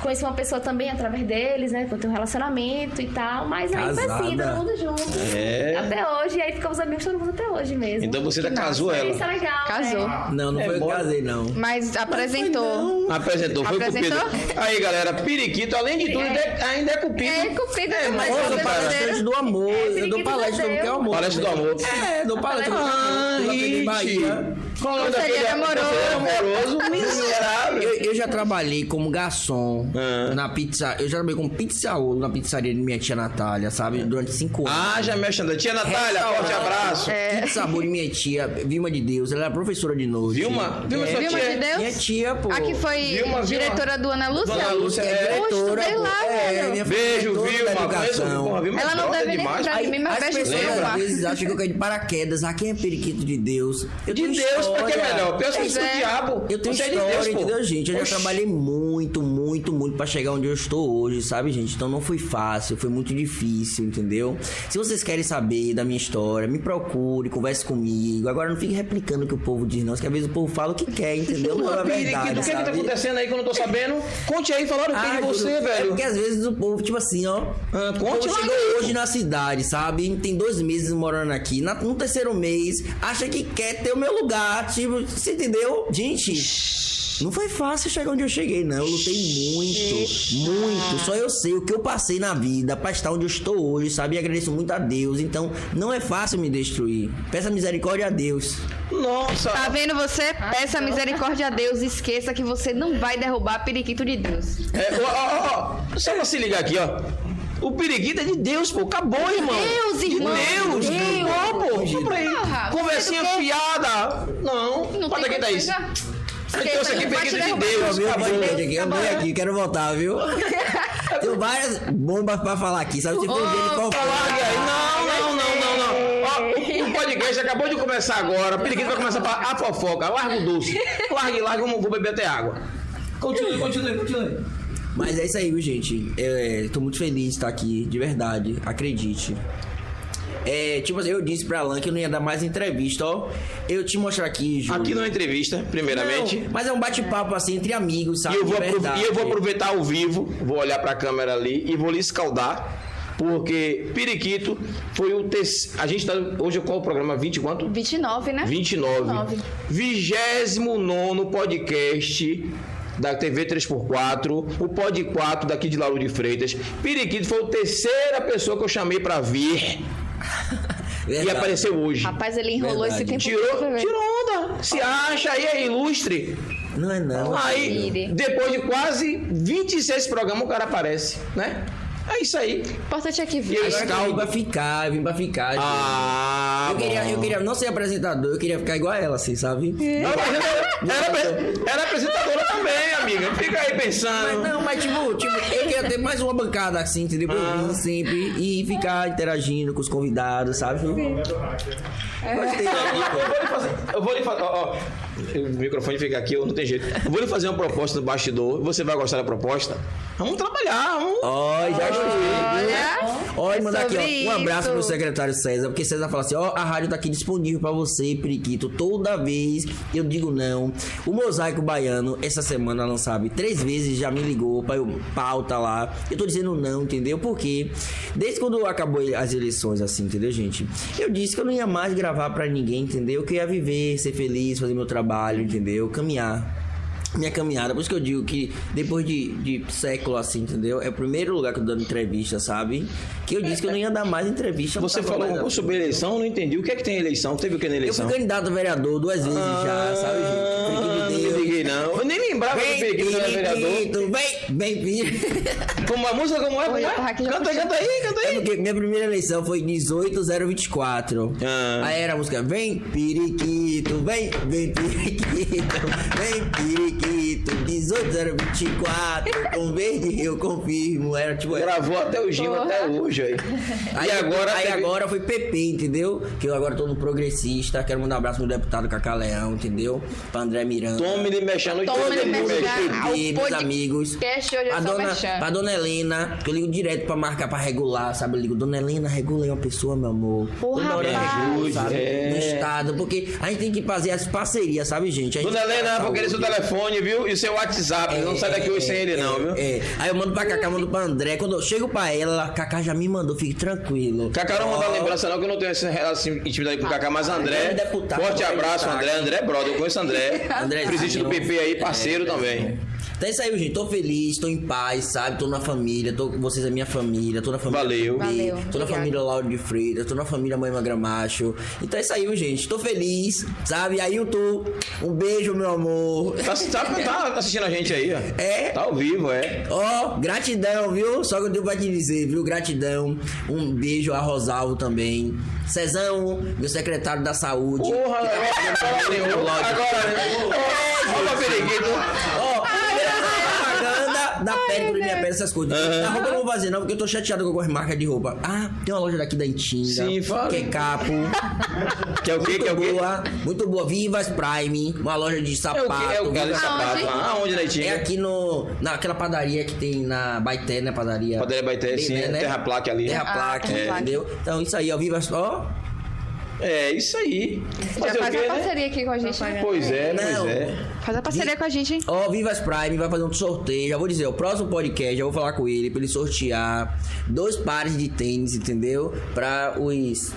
Conheci uma pessoa também através deles, né? Eu tenho um relacionamento e tal, mas aí foi assim, todo mundo junto. É. Até hoje, e aí ficamos amigos todo mundo até hoje mesmo. Então você ainda Que casou ela. Isso é legal. Casou. né? Não, não É foi eu que casei, não. Mas apresentou. Apresentou, foi Apresentou? Cupido. Aí, galera, Periquito, além de tudo, ainda é- ainda é Cupido. É, Cupido É, é mas eu Eu dou Cara. palestra do amor, eu dou palestra do que é amor. Palestra do amor. É, dou palestra do Ah, amor. Pela TV Bahia. Hit. Qual é o nome daquele Conselheiro amoroso. <laughs> amoroso? Miserável. Eu, eu já trabalhei como garçom Ah. na pizza. Eu já trabalhei como pizzaolo na pizzaria de minha tia Natália, sabe? Durante cinco anos. Ah, já mexe andando. Tia Natália, forte abraço. Que sabor de minha tia, Vilma de Deus, ela era professora de noite. Vilma? Vilma, sua Vilma tia? de Deus? Minha tia, pô. Aqui foi Vilma, Vilma. diretora do Ana Lúcia? Dona Lúcia, é Poxa, diretora, pô. lá, É, Beijo, Vilma. Vilma Ela não deve nem lembrar de mim, mas As beijo pessoas Vilma. às vezes acham que eu caí de paraquedas. Ah, quem é periquito de Deus? Eu De Deus, pra que é melhor? Pensa Pois é. diabo. Eu tenho é de história, Deus, pô. entendeu, gente? Eu já Oxi. trabalhei muito, muito, muito pra chegar onde eu estou hoje, sabe, gente? Então não foi fácil, foi muito difícil, entendeu? Se vocês querem saber da minha história, me procure, converse comigo. Agora não fique replicando o que o povo diz, não. Porque às vezes o povo fala o que quer, entendeu? Não é verdade, o que, que tá acontecendo aí que eu não tô sabendo? Conte aí, falaram o que de você, É velho. porque às vezes o povo, tipo assim, ó. Ah, o conte lá, chegou né? hoje na cidade, sabe? Tem dois meses morando aqui. Na- no terceiro mês, acha que quer ter o meu lugar. Tipo, você entendeu? Gente. Não foi fácil chegar onde eu cheguei, não. Eu lutei muito, muito. Só eu sei o que eu passei na vida pra estar onde eu estou hoje, sabe? E agradeço muito a Deus. Então, não é fácil me destruir. Peça misericórdia a Deus. Nossa. Tá vendo você? Peça misericórdia a Deus. Esqueça que você não vai derrubar periquito de Deus. É, ó, ó, ó, só pra se ligar aqui, ó. O periquito é de Deus, pô. Acabou, irmão. Deus, irmão. De Deus. Deus. Pô. Só pra aí. Porra, Conversinha fiada. Não. Não Bota tem aqui, Thaís. coisa. Eu trouxe aqui periquito de. Deus. Acabou. Aqui, eu venho aqui, quero voltar, viu? <laughs> Tenho várias bombas pra falar aqui, sabe? Se for um dia de Ó, larga aí. Não, não, não, não, não. Ó, o podcast acabou de começar agora. O periquito vai começar pra a fofoca. Larga o doce. Largue, larga, vamos vou beber até água. Continue, continue, continue. Mas é isso aí, viu, gente? Eu, é, tô muito feliz de estar aqui, de verdade, acredite. É, tipo assim, eu disse pra Alan que eu não ia dar mais entrevista, ó. Eu te mostrar aqui, Júlio. Aqui numa entrevista, primeiramente. Não, mas é um bate-papo assim entre amigos, E sabe? eu, vou e eu vou aproveitar ao vivo, vou olhar pra câmera ali e vou lhe escaldar. Porque Periquito foi o terceiro. A gente tá. Hoje qual o programa? 20 quanto? 29, né? 29. 29 podcast da TV 3x4, o Pod 4 daqui de Lauro de Freitas. Periquito foi a terceira pessoa que eu chamei pra vir <laughs> e Verdade. apareceu hoje. Rapaz, ele enrolou Verdade. esse tempo Tirou, tirou onda. Se acha aí, é ilustre. Não é não. Aí, depois de quase 26 programas, o cara aparece, né? É isso aí. O importante é que E Agora que eu vim pra ficar, eu vim pra ficar. Ah, eu, queria, eu queria não ser apresentador, eu queria ficar igual a ela, assim, sabe? Ela era, era apresentadora também, amiga. Fica aí Mas pensando. não, mas tipo, tipo, eu queria ter mais uma bancada assim, entendeu? Pra eu sempre e ficar interagindo com os convidados, sabe? Gostei Eu aqui, vou lhe fazer. Eu vou lhe fazer. Ó, ó, <laughs> o microfone fica aqui, eu não tem jeito. Eu vou lhe fazer uma proposta no bastidor. Você vai gostar da proposta? Vamos trabalhar, vamos. Ó, já gostei. Ó, e é mandar aqui, ó, um abraço isso. pro secretário César, porque César fala assim, ó, a rádio tá aqui disponível pra você, Periquito, toda vez eu digo não. O Mosaico Baiano, essa semana, não sabe, três vezes já me ligou pra eu pauta lá. Eu tô dizendo não, entendeu? Porque desde quando acabou as eleições, assim, entendeu, gente? Eu disse que eu não ia mais gravar pra ninguém, entendeu? Que eu ia viver, ser feliz, fazer meu trabalho, entendeu? Caminhar minha caminhada. Por isso que eu digo que depois de, de século assim, entendeu? É o primeiro lugar que eu tô dando entrevista, sabe? Que eu disse que eu não ia dar mais entrevista. Você falou mais sobre eleição, não entendi. O que é que tem eleição? Teve o que na Eu eleição? fui candidato a vereador duas vezes já, sabe, gente? Ah, não me liguei, não. Eu nem lembrava que Periquito era vereador. Vem, vem, filho. Como a música, como é? Como Oi, é? Canta, canta aí, canta É aí. porque minha primeira eleição foi 18024. Ah. Aí era a música Vem Periquito, vem, vem Periquito, vem Periquito, 18024, <laughs> com verde eu confirmo. Era tipo. Gravou até o Gil, até hoje aí. <laughs> Aí e agora. aí teve- agora foi PP, entendeu? Que eu agora tô no progressista. Quero mandar um abraço pro deputado Cacá Leão, entendeu? Pra André Miranda. Tome ele mexendo Tome todo ele mundo mexendo. mexe. Ah, o PT, meus amigos. a dona, pra dona Helena, que eu ligo direto pra marcar, pra regular, sabe? Eu ligo, dona Helena, regula aí uma pessoa, meu amor. Porra, hora sabe? É. No estado, porque a gente tem que fazer as parcerias, sabe, gente? A gente Dona Helena, vou querer seu telefone, viu? E seu WhatsApp. não sai daqui hoje sem ele, não, viu? É. Aí eu mando pra Cacá, mando pra André. Quando eu chego pra ela, Cacá já me mandou, fique tranquilo. Cacá não manda Ó, lembrança não, que eu não tenho essa relação intimidade com o Cacá, mas André, é deputado, forte abraço, André. André é brother, eu conheço André, <laughs> Andrezinho. presidente do PP aí, parceiro também. Então é isso aí, gente. Tô feliz, tô em paz, sabe? Tô na família, tô com vocês, é minha família, tô na família. Valeu. Bê, Valeu, Tô na família Lauro de Freitas, tô na família Mãe Magramacho. Então é isso aí, gente. Tô feliz, sabe? Aí eu tô. Um beijo, meu amor. Tá, tá- tá assistindo a gente aí, ó. É. Tá ao vivo, é. Ó, gratidão, viu? Só que eu tenho pra te dizer, viu? Gratidão. Um beijo a Rosalvo também. Cezão, meu secretário da saúde. Porra, agora nenhum. Agora nenhum. Ó, periquito. Ó, propaganda da pele, minha pele, essas coisas. A roupa eu não vou fazer, não, porque eu tô chateado com algumas marcas de roupa. Ah, tem uma loja daqui da Intinga. Sim, fala. Que é capo. <laughs> Que é o quê? Muito Que é o quê? boa, muito boa. Vivas Prime, uma loja de É sapato. o? É o cara de Vivas- sapato. Aonde? Ah, Aonde na É Itinga? aqui no. Naquela padaria que tem na Baité, né? Padaria. Padaria Baité, Bem, sim, né, né? Terra Plaque ali. Terra Ah, Plaque, Terra Plaque. entendeu? Então, isso aí, ó. Vivas. Ó. É, isso aí. Já Fazer faz quê, a né? parceria aqui com a gente. né? Pois é, pois Não. é. Faz a parceria com a gente, hein? Ó, Vivas Prime vai fazer um sorteio. Já vou dizer, o próximo podcast, já vou falar com ele pra ele sortear dois pares de tênis, entendeu? Pra os.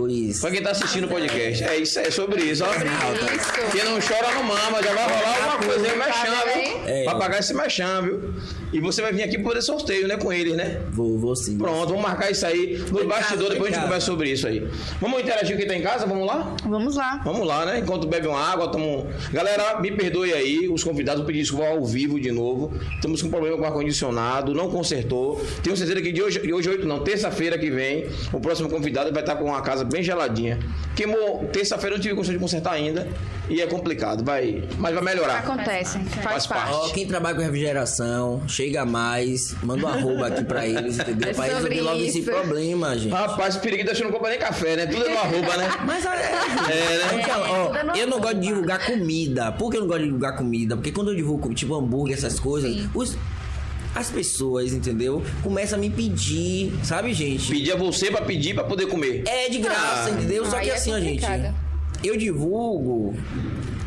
Os. Pra quem tá assistindo o podcast. É isso, é sobre isso, ó. Isso. Quem não chora não mama, já vai rolar alguma coisa aí, mexão, viu? É. Pra pagar esse mexão, viu? E você vai vir aqui esse sorteio, né, com eles, né? Vou, vou sim. Pronto, vamos marcar isso aí no bastidor, depois a gente conversa sobre isso aí. Vamos interagir com quem tá em casa? Vamos lá? Vamos lá. Vamos lá, né? Enquanto bebe uma água, tamo... Galera, me perdoe aí, os convidados, vou pedir desculpa ao vivo de novo. Estamos com problema com o ar-condicionado, não consertou. Tenho certeza que de hoje, de hoje 8 não, terça-feira que vem, o próximo convidado vai estar com uma casa bem geladinha. Queimou, terça-feira eu não tive condição de consertar ainda e é complicado, vai, mas vai melhorar. Acontece. Faz, Faz parte. Ó, quem trabalha com refrigeração, chega mais, manda um arroba aqui pra eles, entendeu? É Pra resolver logo esse problema, gente. Rapaz, esse periquito acho que não compra nem café, né? Tudo é no arroba, né? <laughs> Mas é, É, né? Então, ó, é eu não gosto de divulgar comida. Por que eu não gosto de divulgar comida? Porque quando eu divulgo, tipo, hambúrguer, essas coisas, os- as pessoas, entendeu? Começam a me pedir, sabe, gente? Pedir a você pra pedir pra poder comer. É de graça, Ah. entendeu? Só Aí que é assim, ó, gente. Eu divulgo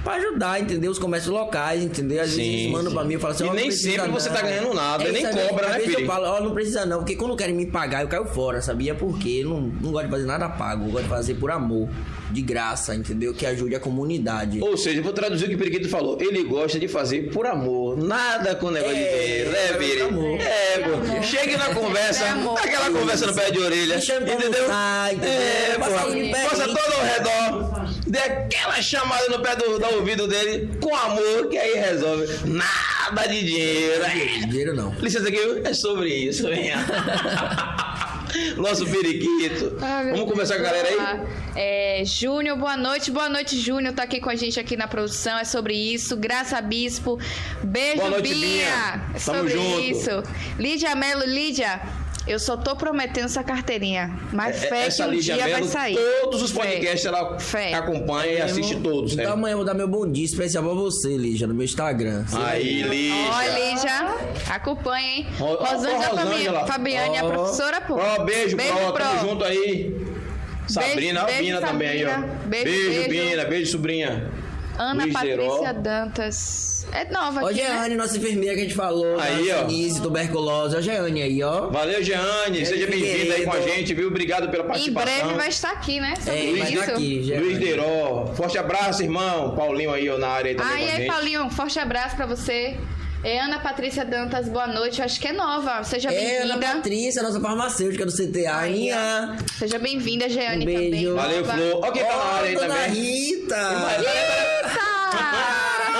pra ajudar, entendeu? Os comércios locais, entendeu? Às vezes Sim, eles mandam pra mim e falam assim, E nem sempre você não. tá ganhando nada, nem isso aí. cobra, Às né, vezes Piri? eu falo, ó, não precisa não, porque quando querem me pagar, eu caio fora, sabia? Porque eu não, não gosto de fazer nada pago, eu gosto de fazer por amor, de graça, entendeu? Que ajude a comunidade. Ou seja, eu vou traduzir o que o Periquito falou. Ele gosta de fazer por amor. Nada com negócio de É, dinheiro, né, é Piri? amor. É, pô. Chegue na conversa, É dá aquela conversa no pé de orelha. Entendeu? almoçar, entendeu? É, pô. Passa todo ao redor. Chamada no pé do, do ouvido dele com amor, que aí resolve. Nada de dinheiro. É. Dinheiro não. Licença aqui, é sobre isso, venha. <laughs> Nosso periquito. Ah, Vamos conversar com a galera aí? É, Júnior, boa noite. Boa noite, Júnior. Tá aqui com a gente aqui na produção. É sobre isso. Graça Bispo. Beijo, Boa noite, Bia. Bia. É Tamo sobre junto. isso. Lídia Melo, Lídia. Eu só tô prometendo essa carteirinha. Mas É, fé que Essa um Lídia dia vai Mello, sair. todos os Fé. podcasts ela Fé. acompanha e assiste todos, né? Então amanhã eu vou dar meu bom dia especial pra você, Lígia, no meu Instagram. Aí, Lígia. Ó, Lígia. Acompanha, hein? Ó, Rosângela. Fabi- Fabiane, a Ó. professora, pô. Ó, beijo, beijo pro, pro. tamo junto aí. Sabrina, beijo, Bina também aí, ó. Sabrina. Beijo, beijo, beijo. Bina, beijo, sobrinha. Ana Luiz Patrícia Deró. Dantas. É nova Ó, aqui, né? Jeane, nossa enfermeira que a gente falou. Aí, ó. Sinise, tuberculose. Ó, Jeane aí, ó. Valeu, Jeane. Seja bem-vinda aí com a gente, viu? Obrigado pela Em participação. breve vai estar aqui, né? Sobre É, vai isso. estar aqui, Jeane. Luiz Deró. Forte abraço, irmão. Paulinho aí, ó, na área aí também Ah, com e a aí, gente. Paulinho, forte abraço pra você. É Ana Patrícia Dantas, boa noite. Eu acho que é nova. Seja É, Ana bem-vinda. Patrícia, nossa farmacêutica do CTA. Aninha. Seja bem-vinda, Jeane Um beijo. também. Valeu, nova. Flor. Quem tá na área aí dona também. Rita. Eita!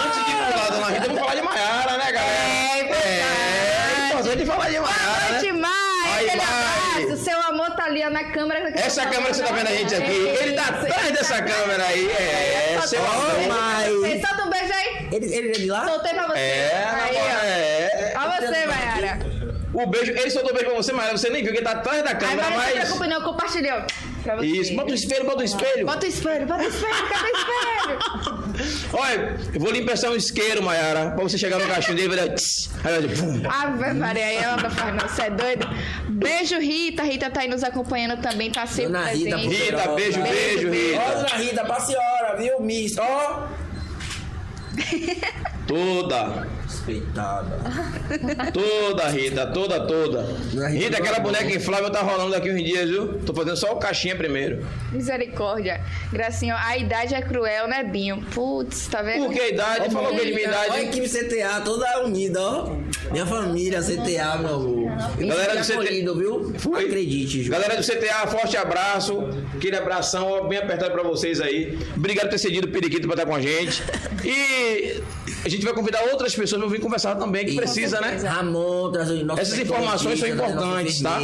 Antes de falar da Dona Rita, vamos falar de Maiara, né, galera? É importante. É, importante de falar de Boa Maiara, noite, né? Mai. Aquele abraço. Seu amor tá ali na câmera. Essa câmera que você tá vendo a gente aqui, ele tá atrás dessa câmera aí. É, seu amor. Mai. Solta um beijo aí. Ele, ele é de lá? Soltei pra você. É, aí, ó. é. Ó você, Mayara. O beijo, ele soltou o beijo pra você, Maiara. Você nem viu que tá atrás da câmera, mas não se preocupe não, compartilhou. Pra você. Isso, bota o espelho, bota o espelho. Bota o espelho, bota o espelho, cadê o espelho? <laughs> Olha, eu vou lhe emprestar um isqueiro, Maiara, pra você chegar no caixinho dele e vai dar. tss, Aí vai dar. pum. Ave Maria, aí ela faz não, você é doido? Beijo, Rita. Rita tá aí nos acompanhando também, tá sempre Dona Rita, presente. Rita, beijo, beijo, Ó, Rita. dona Rita, pra senhora, viu, miss? Ó. Toda, Respeitada. <laughs> toda, Rita, toda, toda. Dona Rita, Rita, aquela boneca inflável tá rolando aqui uns dias, viu? Tô fazendo só o caixinha primeiro. Misericórdia. Gracinha, a idade é cruel, né, Binho? Putz, tá vendo? Por que a idade? Falou que é de minha Olha a idade. equipe CTA, toda unida, ó. Minha família, CTA, meu amor. Galera do senti CTA. acolhido, viu? Foi. Acredite, Ju. Galera do CTA, forte abraço. Aquele abração ó, bem apertado pra vocês aí. Obrigado por ter cedido o periquito pra estar com a gente. E a gente vai convidar outras pessoas pra vir conversar também, que E- precisa, né? Ramon, Essas informações são importantes, tá?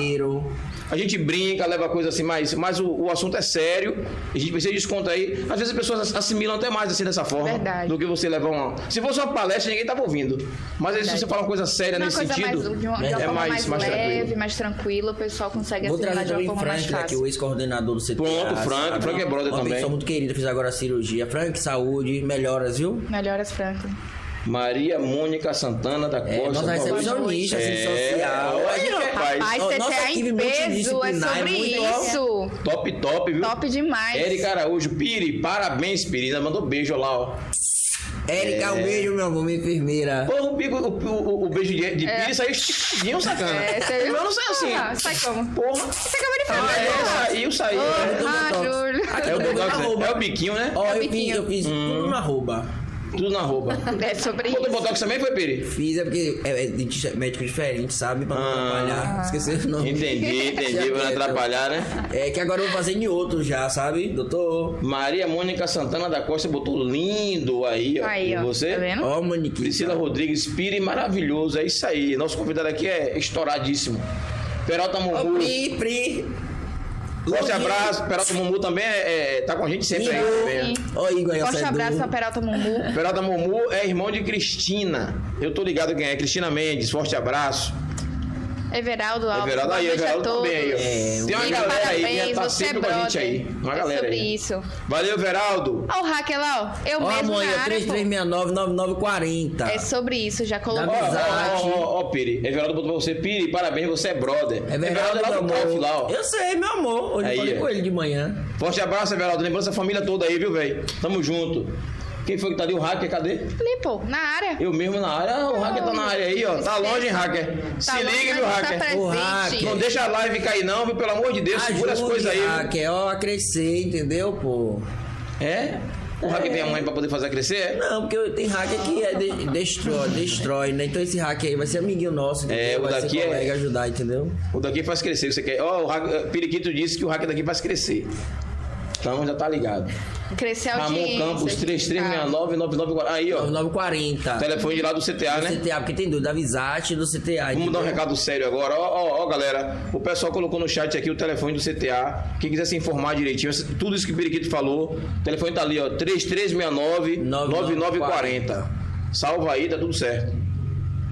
A gente brinca, leva coisa assim, mas, mas o, o assunto é sério. A gente precisa de desconto aí. Às vezes as pessoas assimilam até mais assim dessa forma. Verdade. Do que você levar uma. Se fosse uma palestra, ninguém tava ouvindo. Mas aí, se você falar uma coisa séria Uma nesse coisa sentido, mais, de uma, de uma é mais, mais, mais leve, tranquilo. mais tranquilo, o pessoal consegue Vou assimilar de uma forma mais Frank, é fácil. o ex-coordenador do CTA. Pronto, Frank. Frank é brother Uma também. pessoa muito querida, fiz agora a cirurgia. Frank, saúde, melhoras, viu? Melhoras, Franklin. Maria Mônica Santana da É, Costa. nossa recepcionista, É, assistente social. Aí, rapaz. Rapaz, Ó, nossa equipe em peso, é sobre é isso. Top, top, viu? Top demais. Érica Araújo, Piri, parabéns, Piri. Ainda mandou beijo lá, ó. Érica, um beijo, meu amor, minha enfermeira. Porra, o, bico- o, o, o beijo de, de Piri saiu esticadinho, sacana. É, viu? meu não saiu assim. Ah, sai como? Porra. Você acabou de falar. É, saiu, saiu. Ah, Botox. Júlio. É o, roupa. é o biquinho, né? Ó, É o eu fiz, biquinho. eu fiz tudo na roupa. Tudo na roupa. <laughs> É sobre Botou isso. botox também, foi, Piri? Fiz é porque é, é médico diferente, sabe? Pra não Ah. atrapalhar. Esqueci o nome. Entendi, entendi. Pra não atrapalhar, né? É que agora eu vou fazer em outro já, sabe? Doutor. Maria Mônica Santana da Costa botou lindo aí, ó. Aí, e ó. você? Tá vendo? Ó, Monique. Priscila Rodrigues, Piri, maravilhoso. É isso aí. Nosso convidado aqui é estouradíssimo. Peralta Mumu. Pri, Pri. Forte abraço. Peralta Mumu também é, é- tá com a gente sempre aí. também. Igor. Forte abraço pra Peralta Mumu. Peralta Mumu é irmão de Cristina. Eu tô ligado quem é. Cristina Mendes, forte abraço. Everaldo Alves. Everaldo aí, Everaldo também aí. ó. É, Tem uma galera aí que parabéns, tá você sempre é com a gente aí. brother. Uma É galera sobre aí. isso. Valeu, Everaldo. Ó o hacker lá, ó. Eu Ó, mesmo amor, na é área, pô. 3369-9940. É sobre isso, já colocou. ó, ó, ó, ó, Piri. Everaldo botou pra você. Piri, parabéns, você é brother. É verdade, é lá Calf amor. lá, ó. Eu sei, meu amor. Hoje Aí, eu falei com ele de manhã. Forte abraço, Everaldo. Lembrando essa família toda aí, viu, velho? Tamo junto. Quem foi que tá ali? O hacker, cadê? Ali, pô, na área. Eu mesmo na área. Ah, o hacker tá na área aí, ó. Tá longe, hein, hacker? Se Tá longe, liga, viu, tá hacker? presente. O hacker. Não deixa a live cair, não, viu? Pelo amor de Deus, segura as Ajude, coisas aí. hacker, ó, a crescer, entendeu, pô? É? O hacker tem a mãe pra poder fazer crescer? É? Não, porque tem hacker que é de, destrói, destrói, né? Então esse hacker aí vai ser amiguinho nosso, entendeu? É, o vai daqui ser é- colega, ajudar, entendeu? O daqui faz crescer. Você quer. Ó, o hacker, Periquito disse que o hacker daqui faz crescer. Então já tá ligado. Crescer a Ramon audiência. Campos, ficar- 3369-9940. Aí, ó. 940. Telefone de lá do CTA, né? CTA, porque tem dúvida da Visate do CTA. Vamos dar um recado sério agora. Ó, ó, ó, galera. O pessoal colocou no chat aqui o telefone do CTA. Quem quiser se informar direitinho, tudo isso que o Periquito falou, o telefone tá ali, ó. 3369-9940. Salva aí, tá tudo certo.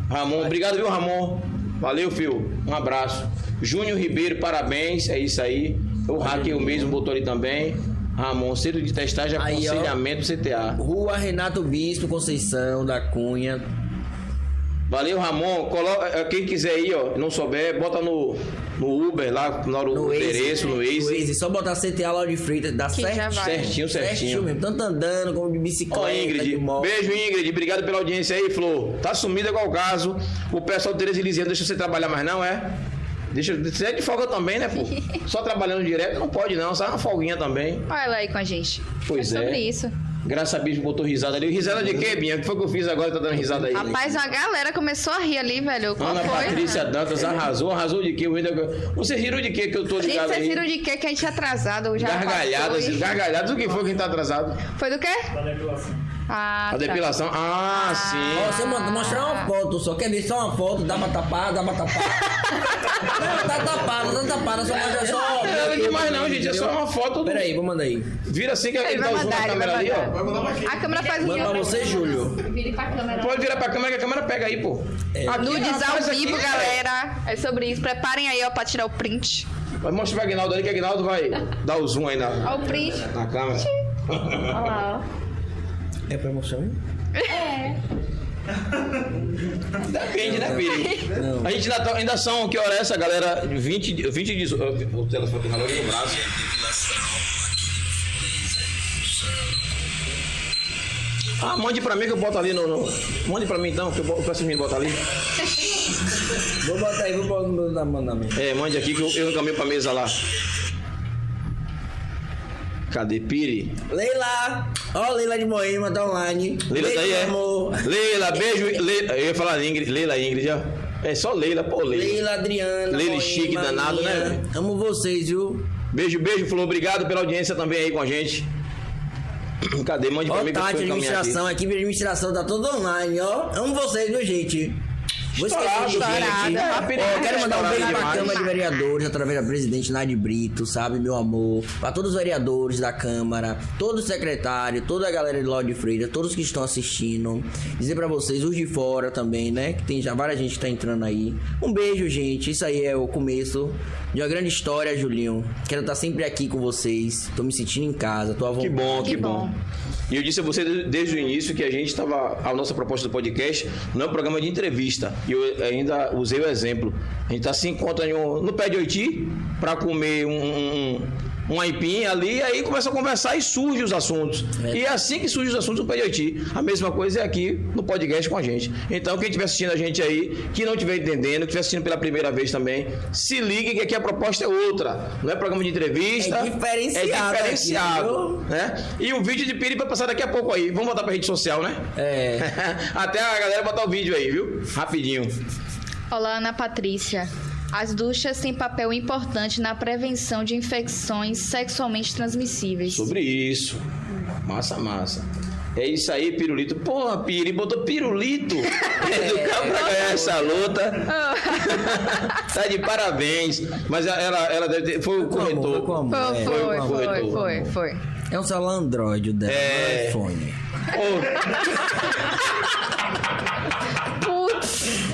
Ramon, obrigado, viu, Ramon? Valeu, fio. Um abraço. Júnior Ribeiro, parabéns. É isso aí. O o mesmo botou ali também. Ramon, centro de testagem, Aí, ó. aconselhamento CTA. Rua Renato Bispo, Conceição da Cunha. Valeu, Ramon. Coloca, eh, quem quiser ir, ó, não souber, bota no, no Uber lá, na hora do No endereço, no Waze. Waze. Só botar CTA lá de Freitas, dá certo. vai. Certinho, certinho. mesmo. Tanto andando como de bicicleta. Ó, de Ingrid, moto. beijo, Ingrid. Obrigado pela audiência aí, Flor. Tá sumida igual o caso. O pessoal do Tereza Elisiano deixa você trabalhar mais, não, é? Deixa, você é de folga também, né, pô? <laughs> Só trabalhando direto não pode, não. Sai uma folguinha também. Olha ela aí com a gente. Pois é. é. sobre isso. Graças a Deus botou risada ali. Risada de quê, Binha? O que foi que eu fiz agora? Tá dando risada aí. Rapaz, a galera começou a rir ali, velho. Qual Ana foi? Patrícia Dantas arrasou. Arrasou de quê? Vocês riram de quê que eu tô Gente, ligado vocês aí? viram de quê que a gente é atrasado? Já Gargalhadas, passou gargalhadas. O que foi quem tá atrasado? Foi do quê? Ah, A tá. depilação. Ah, Ó, sim. você mo- mostrar uma foto, só quer ver só uma foto, dá pra tapar, dá pra tapar. <laughs> não, tá tapado, tá tapado, só mostra só. Não é nada demais não, gente. É só uma foto. do- Pera aí, vou mandar aí. Vira assim que Ele ele vai dá o zoom na câmera vai ali, ó. mandar. A câmera faz Manda pra você, Júlio. Vire pra câmera. Pode virar pra câmera que a câmera pega aí, pô. Aqui, Nudes ao vivo, galera. É sobre isso. Preparem aí, ó, pra tirar o print. Vai mostrar pra Aguinaldo ali que Aguinaldo vai dar o zoom aí na, Ó o print. na câmera. Olha lá, É pra emoção? Depende, né, Piri? A gente ainda, tá- ainda são, que hora é essa, galera? 20, 20 de... O telefone tem relógio no braço. Ah, mande pra mim que eu boto ali no... no... Mande pra mim então, que eu, bo- eu peço os meninos botar ali. Vou botar aí, vou botar no meu mandamento. É, mande aqui que eu, eu encaminho pra mesa lá. Cadê Piri? Leila! Ó, Leila de Moema, tá online. Leila Beijo, daí é? amor. Leila, beijo. Leila, eu ia falar Ingrid, Leila, Ingrid, ó. É só Leila, pô, Leila. Leila, Adriana. Leila Moema, chique danado, minha. né? Amo vocês, viu? Beijo, beijo, Flor. Obrigado pela audiência também aí com a gente. Cadê? Mande pra Ó, mim que Tati, administração, a equipe de administração tá toda online, ó. Amo vocês, viu, gente? Vou Estourado, ninguém aqui. Ó, Rapidinho, quero mandar um estourado beijo pra. Câmara de Vereadores, através da presidente Nadi Brito, sabe, meu amor. Pra todos os vereadores da Câmara, todos os secretários, toda a galera de Lorde Freire, todos que estão assistindo. Dizer pra vocês, os de fora também, né? Que tem já várias gente que tá entrando aí. Um beijo, gente. Isso aí é o começo de uma grande história, Julinho. Quero estar sempre aqui com vocês. Tô me sentindo em casa, tô à vontade. Que bom, que, Que bom. bom. E eu disse a você de- desde o início que a gente estava. A nossa proposta do podcast não é um programa de entrevista. E eu ainda usei o exemplo. A gente tá, se encontra em um- no pé de Oiti para comer um, um, um aipim ali, aí começa a conversar e surgem os assuntos. É. E é assim que surgem os assuntos de Oiti. A mesma coisa é aqui no podcast com a gente. Então, quem estiver assistindo a gente aí, que não estiver entendendo, que estiver assistindo pela primeira vez também, se ligue que aqui a proposta é outra. Não é programa de entrevista. É diferenciado É diferenciado. aqui, né? E o vídeo de Piri vai passar daqui a pouco aí. Vamos botar pra rede social, né? É. <laughs> Até a galera botar o vídeo aí, viu? Rapidinho. Olá, Ana Patrícia. As duchas têm papel importante na prevenção de infecções sexualmente transmissíveis. Sobre isso. Massa, massa. É isso aí, pirulito. Porra, Piri, botou pirulito. <laughs> Educar pra ganhar essa luta. <laughs> tá de parabéns. Mas ela, ela deve ter. Foi o corretor. Foi, É. foi, foi, foi, foi. foi, foi. É um celular Android o dela, É. é iPhone. <laughs>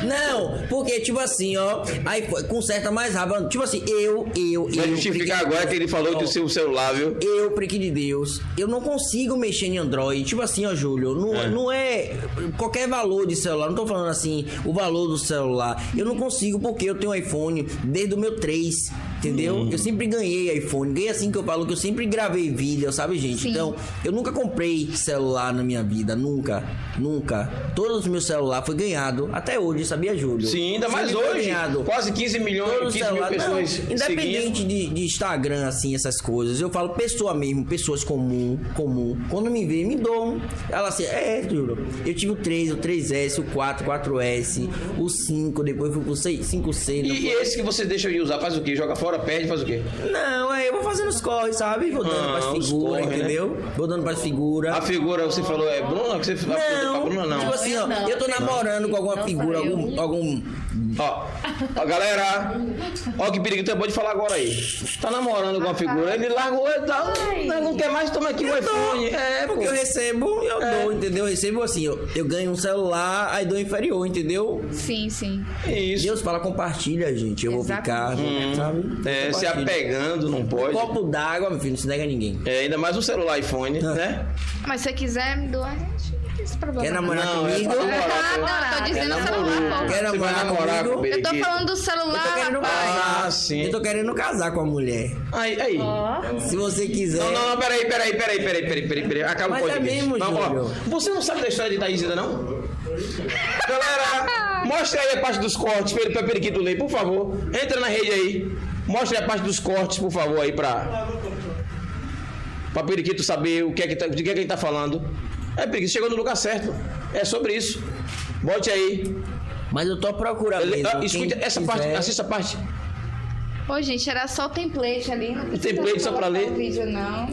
Não, porque, tipo assim, ó, aí conserta mais rápido. Tipo assim, eu, eu, Vai eu. justificar agora que ele falou que o seu celular, viu? Eu, preque de Deus, eu não consigo mexer em Android. Tipo assim, ó, Júlio, não É. não é qualquer valor de celular. Não tô falando assim, o valor do celular. Eu não consigo porque eu tenho iPhone desde o meu 3, entendeu? Hum. Eu sempre ganhei iPhone. Ganhei assim que eu falo que eu sempre gravei vídeo, sabe, gente? Sim. Então, eu nunca comprei celular na minha vida, nunca, nunca. Todos os meus celulares foi ganhado até hoje, sabia? sabia, Júlio? Sim, ainda mais hoje. ganhado Quase 15 milhões, todo 15 mil celular, não, pessoas seguindo. independente de, de Instagram, assim, essas coisas, eu falo pessoa mesmo, pessoas comum, comum. Quando me vê, me dão. Ela assim, é, Júlio, eu tive o 3, o 3S, o 4, 4S, o 5, depois fui pro 6, 5C. E, e esse que você deixa de usar, faz o quê? Joga fora, perde, faz o quê? Não, aí eu vou fazendo os corres, sabe? Vou dando Ah, pras os figuras, corre, né? entendeu? Vou dando pras figuras. A figura, você falou, é Bruna? Que você pra Não, Bruna, não. tipo assim, ó, Não, eu tô não. namorando com alguma Não figura, algum, algum Ó, ó, galera, ó que perigo, você pode falar agora aí. Tá namorando com uma figura, ele largou e tal, não, não quer mais, toma aqui o iPhone. É. Porque eu recebo, eu É. dou, entendeu? Eu recebo assim, eu, eu ganho um celular, aí dou inferior, entendeu? Sim, sim. Isso. Deus fala, compartilha, gente. Eu vou ficar, sabe? É, se apegando, não pode. Copo d'água, meu filho, não se nega a ninguém. É, ainda mais um celular iPhone, Ah. né? Mas se você quiser me doar, a gente esse problema. Quer não. namorar Não, é comigo? pô. Ah, não, tô dizendo É celular, pô. Quer Você vai namorar namorar comigo? com o Eu tô falando do Eu celular, tô querendo rapaz. Ah, sim. Eu tô querendo casar com a mulher. Aí, aí. Se você quiser. Não, não, não, peraí, peraí, peraí, peraí, peraí, peraí, peraí. Acaba o é podcast. mesmo, Vamos lá. Júlio. Você não sabe da história de Thaís ainda, não? Galera, mostre aí a parte dos cortes pra, pra Periquito ler, por favor. Entra na rede aí. Mostre a parte dos cortes, por favor, aí pra. Pra Periquito saber o que é que tá, de que é que ele tá falando. É, Periquito, chegou no lugar certo. É sobre isso. Bote aí. Mas eu tô procurando. Ele- mesmo. ah, escute Quem essa quiser. parte, assista a parte. Ô, gente, era só o template ali. Não precisa template só pra ler? o vídeo, não.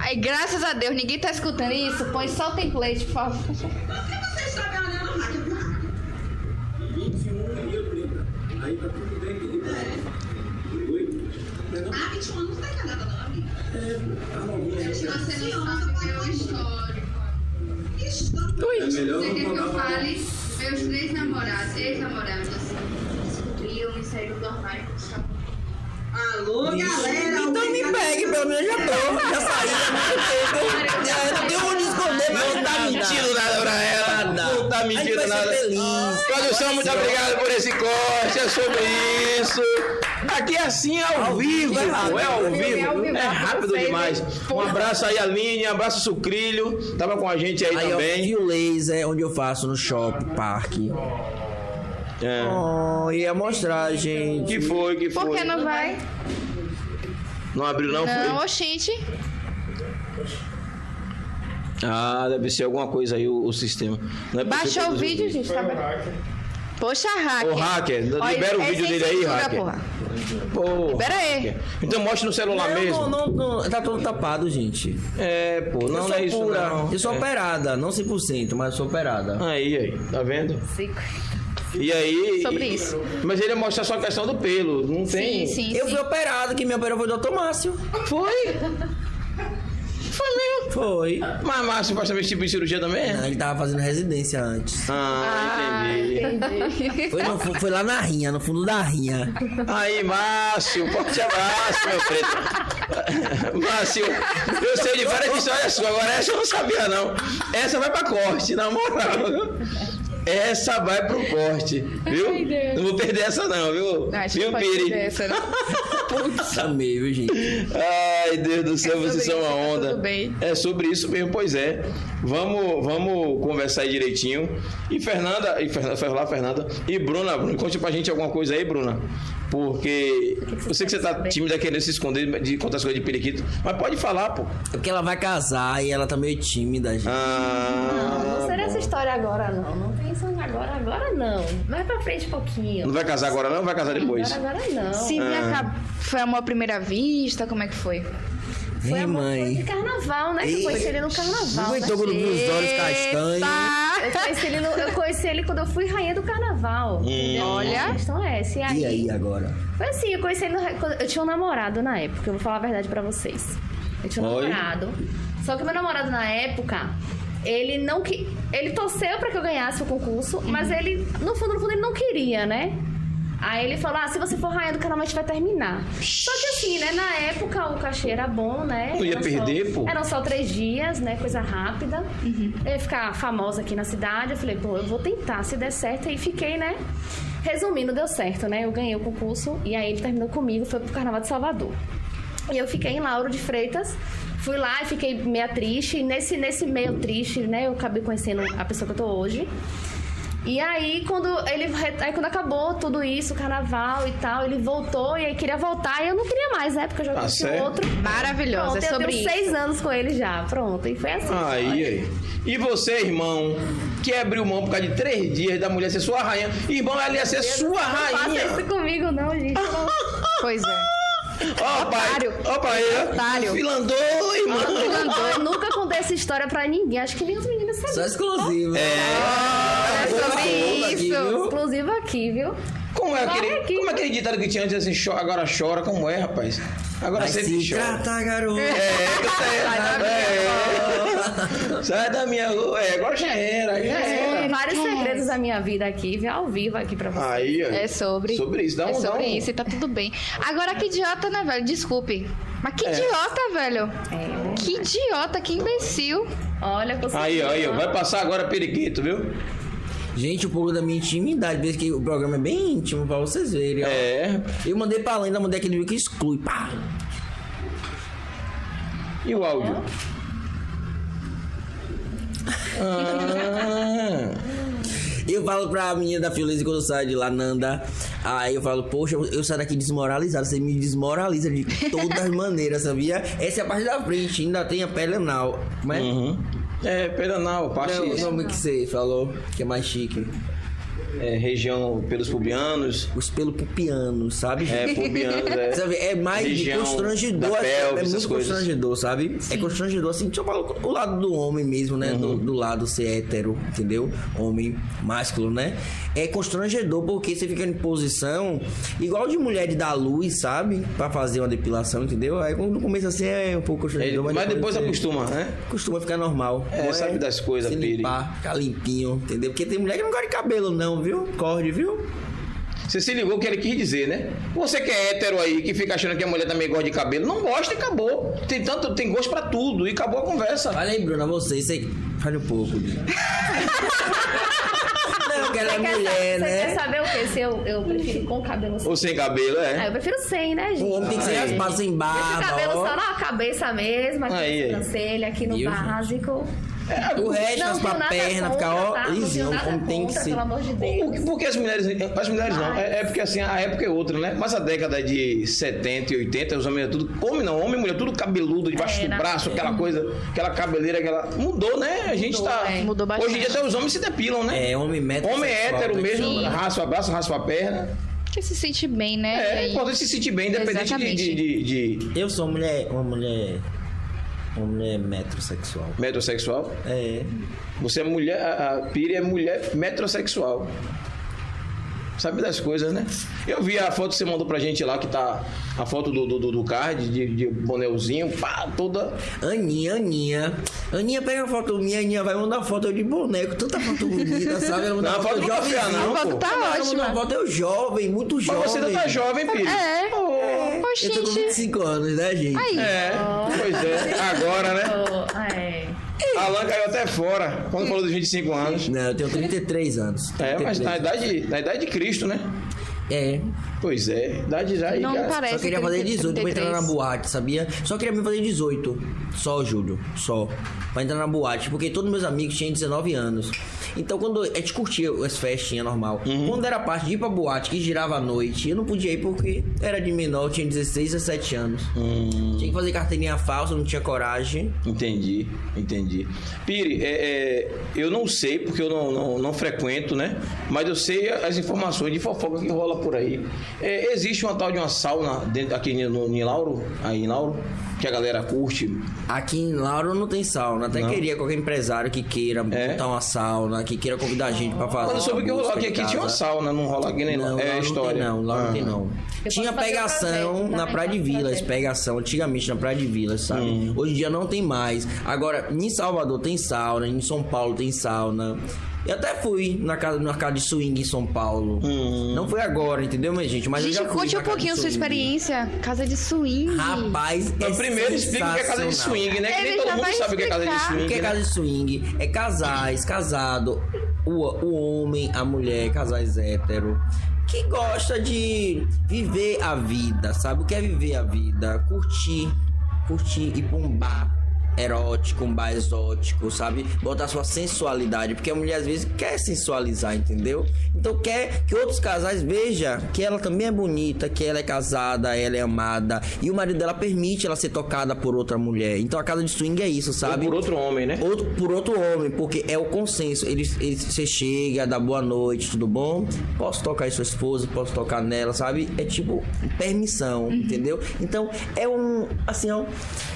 Aí, graças a Deus, ninguém tá escutando isso. Põe só o template, por favor. Por que você está ganhando rádio? Ah, 21 anos não tem canada não, amiga. Se você não sabe meu histórico. Histórico. Você quer que eu fale? Meus três namorados, ex-namorados, descobriram e saíram do armário com os. Alô, galera. Então me pegue, pelo menos já tô. Já saí há muito tempo. Já não tenho onde esconder mais Não tá mentindo nada pra ela. Não tá mentindo nada. Produção, muito obrigado por esse corte. É sobre isso. Aqui é assim, é ao, Ao vivo. vivo, é rápido. É ao É vivo. ao vivo, É rápido vocês, demais. Um abraço aí, Aline. Um abraço, Sucrilho. Tava com a gente aí, Aí, também. View Laser, onde eu faço no shopping, parque. É. Oh, ia mostrar, gente. Que foi, que foi? Por que não vai? Não abriu, não? Não, oxente. Ah, deve ser alguma coisa aí o, o sistema. Não é Baixou o vídeo, gente. Tá... Poxa, hacker. Ô, hacker, Olha, libera o é vídeo dele aí, hacker. porra. Pô, Pera aí. Então mostre no celular Não, mesmo. Não, não, não, tá todo tapado, gente. É, pô, não, não é isso pura. não. Eu sou É. operada, não 100%, mas eu sou operada. Aí, aí, tá vendo? Sim, E aí. Sobre isso. Mas ele mostra só a questão do pelo. Não tem. sim, sim. Eu sim. fui operado, que me operou foi o Dr. Márcio. Foi? Foi mesmo. Foi. Mas Márcio esse tipo de cirurgia também? Ele tava fazendo residência antes. Ah, entendi. Foi, no fu- foi lá na rinha, no fundo da rinha. Aí, Márcio, forte abraço, meu preto. Márcio, eu sei de várias histórias suas, agora essa eu não sabia, não. Essa vai pra corte, na moral. Essa vai pro corte, viu? Não vou perder essa, não, viu? Acho que viu, Piri? essa, né? Amei, viu, gente? Ai, Deus do céu, É vocês são uma tá onda. tudo bem. É sobre isso mesmo, pois é. Vamos, vamos conversar aí direitinho. E Fernanda, e Fernanda, lá, Fernanda. E Bruna, Bruna, conte pra gente alguma coisa aí, Bruna. Porque eu sei que você tá tímida querendo se esconder de contar as coisas de periquito. Mas pode falar, pô. É porque ela vai casar e ela tá meio tímida, gente. Ah, Não, não será essa história agora, não. Não agora, agora não. Mais pra frente um pouquinho. Não vai casar agora, não? Vai casar depois. Agora, agora não. Ah. Foi amor à primeira vista? Como é que foi? Foi amor foi de mãe. carnaval, né? Que eu conheci ele no carnaval. Aguentou né? os olhos castanhos. Eu conheci, ele no- eu conheci ele quando eu fui rainha do carnaval. entendeu? Olha. A questão é essa. E aí, E aí agora? Foi assim, eu conheci ele no, Eu tinha um namorado na época, eu vou falar a verdade pra vocês. Eu tinha um Oi? namorado. Só que meu namorado na época, ele não que ele torceu pra que eu ganhasse o concurso, mas ele no fundo no fundo ele não queria, né? Aí ele falou: "Ah, se você for rainha do carnaval, a gente vai terminar". Só que assim, né, na época o cachê era bom, né? Não ia Eram perder, só, pô. Eram só três dias, né? Coisa rápida. Eu ia ficar famosa aqui na cidade. Eu falei, pô, eu vou tentar, se der certo. Aí fiquei, né? Resumindo, deu certo, né? Eu ganhei o concurso e aí ele terminou comigo, foi pro Carnaval de Salvador. E eu fiquei em Lauro de Freitas. Fui lá e fiquei meio triste. E nesse, nesse meio triste, né? Eu acabei conhecendo a pessoa que eu tô hoje. E aí, quando ele aí quando acabou tudo isso, o carnaval e tal, ele voltou e aí queria voltar e eu não queria mais, né? Porque eu já Tá conheci certo. outro. Maravilhosa, Pronto, é eu sobre tenho isso. seis anos com ele já. Pronto, e foi assim. Aí, aí. E você, irmão, que abriu mão por causa de três dias da mulher ser sua rainha. Irmão, ela ia ser sua Não faça rainha. isso comigo, não, gente. Não. <laughs> Pois é. Ó. Otário. Ó, pai. Otário. Filandou, irmão. Eu nunca contei essa história pra ninguém. Acho que nem os meninos Só sabiam. exclusivo. É. É sobre isso. Exclusivo aqui, viu? Como é, aquele, aqui. como é aquele ditado que tinha antes assim, cho- agora chora? Como é, rapaz? Agora Mas sempre se chora. trata, garoto. É, <laughs> é, é. Sai da minha rua. É, agora já era, já era. Vários segredos da minha vida aqui? Ao vivo aqui pra vocês. Aí, ó. É sobre. Sobre isso, dá um É sobre um- isso e tá tudo bem. Agora, que idiota, né, velho? Desculpe. Mas que É. idiota, velho. Que idiota, que imbecil. Olha, consegui. Aí, ó, aí, ó. Vai passar agora periquito, viu? Gente, o pouco da minha intimidade, desde que o programa é bem íntimo pra vocês verem. ó. É. Eu mandei pra além, ainda mandei aquele vídeo que exclui. Pá. E o áudio? Ah, Eu falo pra menina da Feliz quando eu saio de lá, Nanda. Aí eu falo, poxa, eu- eu saio daqui desmoralizado. Você me desmoraliza de todas as <laughs> maneiras, sabia? Essa é a parte da frente, ainda tem a pele anal. Mas uhum. É, parte não, o nome que você falou, que é mais chique. É, região pelos pubianos. Os pelos pupianos, sabe? É, pubianos, é. <laughs> Sabe, é mais constrangedor, da assim, pelve, é essas muito coisas. constrangedor, sabe? É constrangedor, assim, deixa eu falar o lado do homem mesmo, né? Do, Uhum. do lado ser hétero, entendeu? Homem másculo, né? É constrangedor porque você fica em posição igual de mulher de dar luz, sabe? Pra fazer uma depilação, entendeu? Aí no começo assim é um pouco É, constrangedor, mas depois você acostuma, né? costuma ficar normal. É, Não sabe das coisas, se Piri. limpar, ficar limpinho, entendeu? Porque tem mulher que não gosta de cabelo não, viu? Corde, viu? Você se ligou o que ele quis dizer, né? Você que é hétero aí, que fica achando que a mulher também gosta de cabelo, não gosta e acabou. Tem tanto, tem gosto pra tudo e acabou a conversa. Olha aí, Bruna, você, você fale um pouco. <laughs> não, que ela é Você quer, mulher, você né? quer saber o quê? Se eu, eu prefiro com cabelo sem. Ou sem cabelo, Ah, é. eu prefiro sem, né, gente? O homem tem que ser Aí. raspado sem barba. cabelo ó. só na cabeça mesmo, aqui Aí, aí. na sobrancelha, aqui no Viu, gente? Básico. O resto, Não, raspa tenho a nada perna, contra, fica ó, tá? Lisinho, como tem que ser. Pelo amor de Por, Deus. por que as mulheres. As mulheres não. É, é porque assim, a época é outra, né? Mas a década de 70 e 80, os homens tudo. Homem não, homem e mulher, tudo cabeludo, debaixo Era. do braço, aquela coisa, aquela cabeleira, aquela. Mudou, né? A gente Mudou, tá. é. Mudou bastante. Hoje em dia até os homens se depilam, né? É, homem método. Homem hétero que mesmo, ser. raspa o braço, raspa a perna. Que se sente bem, né? É, E é importante se sentir bem, independente de, de, de, Eu sou mulher. Uma mulher. Uma mulher metrosexual. metrosexual. É. Você é mulher, a a Piri é mulher metrosexual. Sabe das coisas, né? Eu vi a foto que você mandou pra gente lá, que tá a foto do, do, do- card, de, de bonelzinho, pá, toda. Aninha, Aninha. Aninha pega a foto minha, Aninha vai mandar foto de boneco. Tanta foto bonita, <laughs> sabe? Ela Não, a foto eu não não, A foto pô. tá Ela ótima. uma foto eu jovem, muito Mas jovem. você ainda tá jovem, Piri. É. Oh, Oxi, Eu tô com 25 anos, né, gente? Aí. é, pois é. Agora, né? Oh, é. Alan caiu até fora quando falou dos 25 anos. Não, eu tenho 33 anos. É, mas 33. na idade, na idade de Cristo, né? É. Pois é, idade já. Não já- parece. Só queria fazer tem 18 pra entrar 33. na boate, sabia? Só queria me fazer 18. Só, Júlio. Só. Pra entrar na boate. Porque todos meus amigos tinham 19 anos. Então, quando a gente curtia as festinhas normal. Uhum. Quando era a parte de ir pra boate, que girava à noite, eu não podia ir porque era de menor, tinha 16, 17 anos. Hum. Tinha que fazer carteirinha falsa, não tinha coragem. Entendi, entendi. Piri, é, é, eu não sei, porque eu não, não, não frequento, né? Mas eu sei as informações de fofoca que rola por aí. É, existe uma tal de uma sauna dentro, aqui no, em Lauro, aí em Lauro, que a galera curte. Aqui em Lauro não tem sauna. Até Não? queria qualquer empresário que queira É? botar uma sauna, que queira convidar a gente pra fazer. Quando eu soube que rolou música aqui, aqui tinha uma sauna, não rola aqui nem Não, não. É lá a não história. tem não, lá não tem Ah. não. Eu Tinha pegação projeto, na? Praia de Vilas, pegação antigamente na Praia de Vilas, sabe? Hum. Hoje em dia não tem mais. Agora, em Salvador tem sauna, em São Paulo tem sauna. Eu até fui na casa, na casa de swing em São Paulo. Hum. Não foi agora, entendeu, minha gente? Mas eu Gente, já fui conte na um pouquinho sua experiência. Casa de swing. Rapaz, é Mas primeiro explica o que é casa de swing, né? Que Ele nem todo mundo sabe o que é casa de swing. O que é né? casa de swing? É casais, casado, o, o homem, a mulher, casais hétero, que gosta de viver a vida, sabe? O que é viver a vida? Curtir, curtir, ir pra um bar, erótico, um bar exótico, sabe? Botar sua sensualidade, porque a mulher às vezes quer sensualizar, entendeu? Então quer que outros casais vejam que ela também é bonita, que ela é casada, ela é amada, e o marido dela permite ela ser tocada por outra mulher. Então a casa de swing é isso, Ou sabe? por outro homem, né? Outro, por outro homem, porque é o consenso. Eles, eles, você chega, dá boa noite, tudo bom? Posso tocar em sua esposa, posso tocar nela, sabe? É tipo permissão, entendeu? Então é um, assim, ó,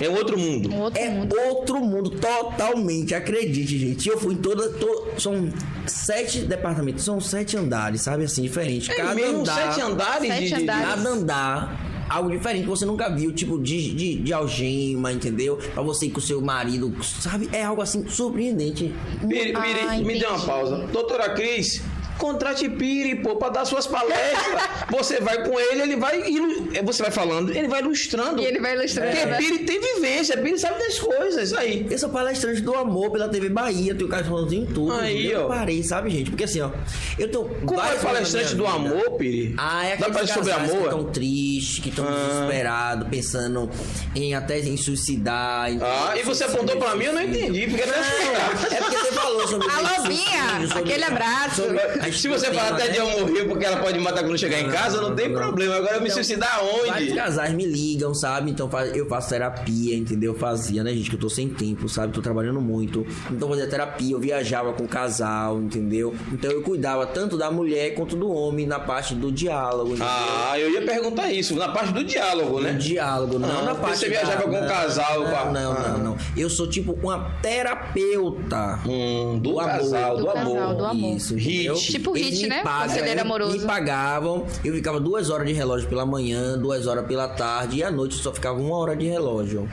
É um outro mundo. Um outro é mundo. Outro mundo, totalmente, acredite, gente. Eu fui em toda, to- são sete departamentos, são sete andares, sabe? Assim, diferente. É Cada mesmo andar, sete andares Sete de, andares. Cada andar, algo diferente que você nunca viu, tipo de, de, de algema, entendeu? Pra você ir com o seu marido, sabe? É algo assim surpreendente. Piri, Piri, Ah, me dê uma pausa. Doutora Cris, contrate Piri, pô, pra dar suas palestras. <laughs> você vai com ele, ele vai. ilu- é, Você vai falando, ele vai ilustrando. E ele vai ilustrando, Porque né? Piri tem vivência, Piri sabe das coisas. Aí. Eu sou palestrante do amor pela TV Bahia, tenho cartãozinho em tudo. Aí, eu ó. parei, sabe, gente? Porque assim, ó, eu tô. Como é palestrante do amor, Piri? Ah, é aqueles pra sobre casais que amor? estão tristes, que estão Ah. desesperados, pensando em até em suicidar. em- Ah, e você apontou pra mim, eu não entendi, porque não é É porque você falou sobre Alô, suicídio, Binha, sobre- aquele abraço. sobre a Se você tema, falar até né? de eu morrer porque ela pode matar quando chegar em casa, não, tem não. problema. Agora eu me Então, suicidar Vários onde? casais me ligam, sabe? Então eu faço terapia, entendeu? Eu fazia, né, gente? Que eu tô sem tempo, sabe? Tô trabalhando muito. Então eu fazia terapia, eu viajava com o casal, entendeu? Então eu cuidava tanto da mulher quanto do homem na parte do diálogo, entendeu? Ah, eu ia perguntar isso, na parte do diálogo, né? No diálogo, não Ah, na porque parte você viajava da- com não, casal, com a- Não, não, Ah. não, não. Eu sou tipo uma terapeuta. Hum, do, Do casal, amor. do, Do amor. casal, do amor. Isso, Hit. Tipo Eles hit, me né? pagam, Conselheiro eles amoroso. Me pagavam, eu ficava duas horas de relógio pela manhã, duas horas pela tarde, e à noite eu só ficava uma hora de relógio,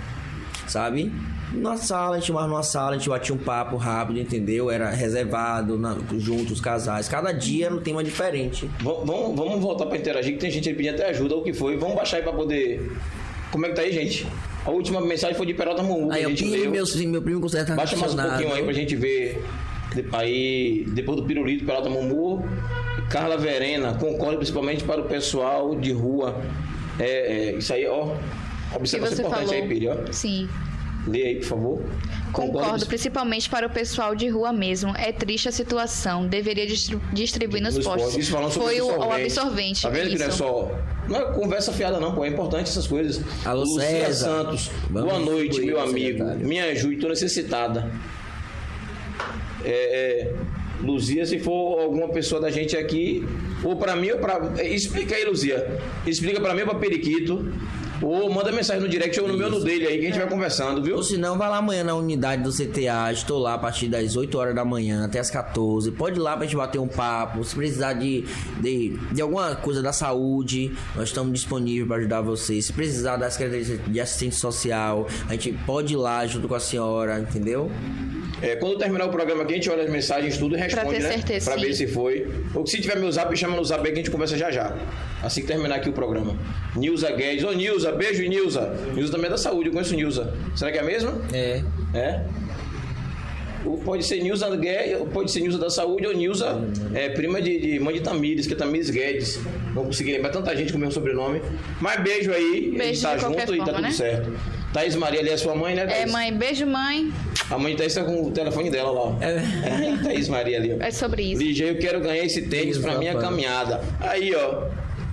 sabe? Na sala, a gente mais numa sala, a gente batia um papo rápido, entendeu? Era reservado, na, junto os casais. Cada dia era um tema diferente. V- Vamos, vamos voltar pra interagir, que tem gente aí pedindo até ajuda, o que foi. Vamos baixar aí pra poder. Como é que tá aí, gente? A última mensagem foi de Perota Mungu, que Aí a eu meu, meu primo com certa Baixa mais um pouquinho aí pra gente ver. Aí, depois do Pirulito, Peralta Mumu, Carla Verena, concordo principalmente para o pessoal de rua. É, é, isso aí, ó. que Observação você importante falou. aí, Piri, ó. Sim. Lê aí, por favor. Concordo, principalmente para o pessoal de rua mesmo. É triste a situação. Deveria distri- distribuir nos Nos postos. postos. Isso falando sobre Foi o, o absorvente. absorvente. Tá vendo que não é isso. só. Não é conversa fiada, não, pô. É importante essas coisas. Alô, Lucia César. Santos. Vamos boa noite, meu amigo. Me ajude, tô necessitada. É, é, Luzia, se for alguma pessoa da gente aqui, ou pra mim ou pra. é, Explica aí, Luzia. Explica pra mim pra Periquito. Ou manda mensagem no direct ou no meu ou no dele aí que a gente vai conversando, viu? Ou se não, vai lá amanhã na unidade do CTA. Estou lá a partir das 8 horas da manhã até as 14. Pode ir lá pra gente bater um papo. Se precisar de, de, de alguma coisa da saúde, nós estamos disponíveis para ajudar vocês. Se precisar das credenciais de assistente social, a gente pode ir lá junto com a senhora, entendeu? É, quando terminar o programa aqui, a gente olha as mensagens tudo e responde, ter né? certeza, pra sim. ver se foi. Ou se tiver meu zap, chama no zap aí que a gente conversa já já. Assim que terminar aqui o programa. Nilza Guedes. Ô, Nilza, beijo, Nilza. Nilza também é da saúde, eu conheço Nilza. Será que é a mesma? É. É? Ou Pode ser Nilza Guedes, pode ser Nilza da Saúde ou Nilza, é, prima de, de mãe de Tamires, que é Tamires Guedes. Não consegui lembrar tanta gente com o meu sobrenome. Mas beijo aí, a gente Beijo tá junto qualquer e tá forma, tudo né? certo. Thaís Maria ali é sua mãe, né, É, Thaís? mãe, beijo, mãe. A mãe de Thaís tá com o telefone dela lá. ó. É. Thaís Maria ali, ó. É sobre isso. Ligia, eu quero ganhar esse tênis Isso, pra minha rapaz. caminhada. Aí, ó.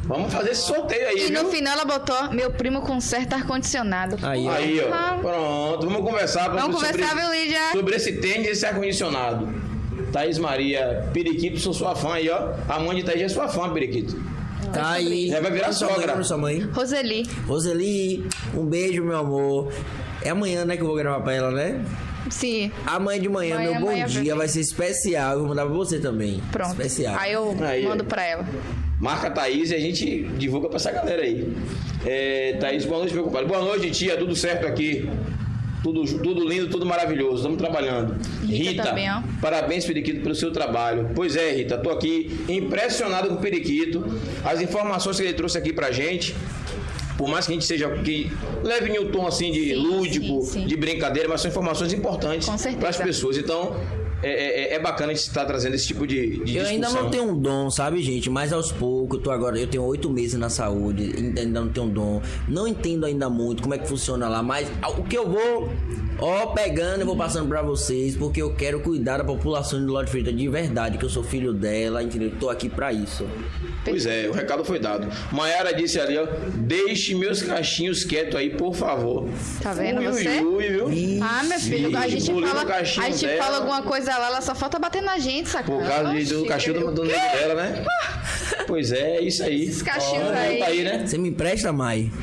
Vamos fazer esse sorteio aí, E viu? no final ela botou meu primo conserta ar-condicionado. Aí, ó. Aí, ó. Pronto, vamos conversar Vamos sobre, conversar, viu, Lídia? sobre esse tênis e esse ar-condicionado. Thaís Maria, Periquito, sou sua fã aí, ó. A mãe de Thaís é sua fã, Periquito. Tá aí. Já vai virar Olha sua mãe, sogra. sua mãe. Roseli. Roseli, um beijo, meu amor. É amanhã, né, que eu vou gravar pra ela, né? Sim. Amanhã de manhã, Amanhã, meu bom dia vai ser especial. Eu vou mandar pra você também. Pronto. Especial. Aí eu Aí, mando pra ela. Marca a Thaís e a gente divulga pra essa galera aí. É, Thaís, boa noite, meu compadre. Boa noite, tia. Tudo certo aqui? Tudo, tudo lindo, tudo maravilhoso. Estamos trabalhando. Rita também, ó. parabéns, Periquito, pelo seu trabalho. Pois é, Rita, tô aqui impressionado com o Periquito. As informações que ele trouxe aqui pra gente. Por mais que a gente seja que leve em um tom assim de Sim, lúdico, sim, sim. de brincadeira, mas são informações importantes para as pessoas. Então, é, é, é bacana a gente estar trazendo esse tipo de, de Eu ainda não tenho um dom, sabe, gente? Mas aos poucos, eu tô agora, eu tenho oito meses na saúde, ainda não tenho um dom. Não entendo ainda muito como é que funciona lá, mas o que eu vou, ó, pegando, eu vou passando pra vocês, porque eu quero cuidar da população de Lorde Freitas de verdade, que eu sou filho dela, entendeu? Tô aqui pra isso. Pois é, o recado foi dado. Maiara disse ali, ó, deixe meus cachinhos quietos aí, por favor. Tá vendo Ui, você? Ui, ui, viu? Ah, meu filho, a gente fala, cachinho a gente dela. fala alguma coisa lá, ela só falta bater na gente, sacou? Por causa de- do Oxi, cachorro do, do nego <laughs> dela, né? Pois é, é isso aí. Esses cachinhos Ó, aí. Tá aí, né? Você me empresta, Mai? <laughs>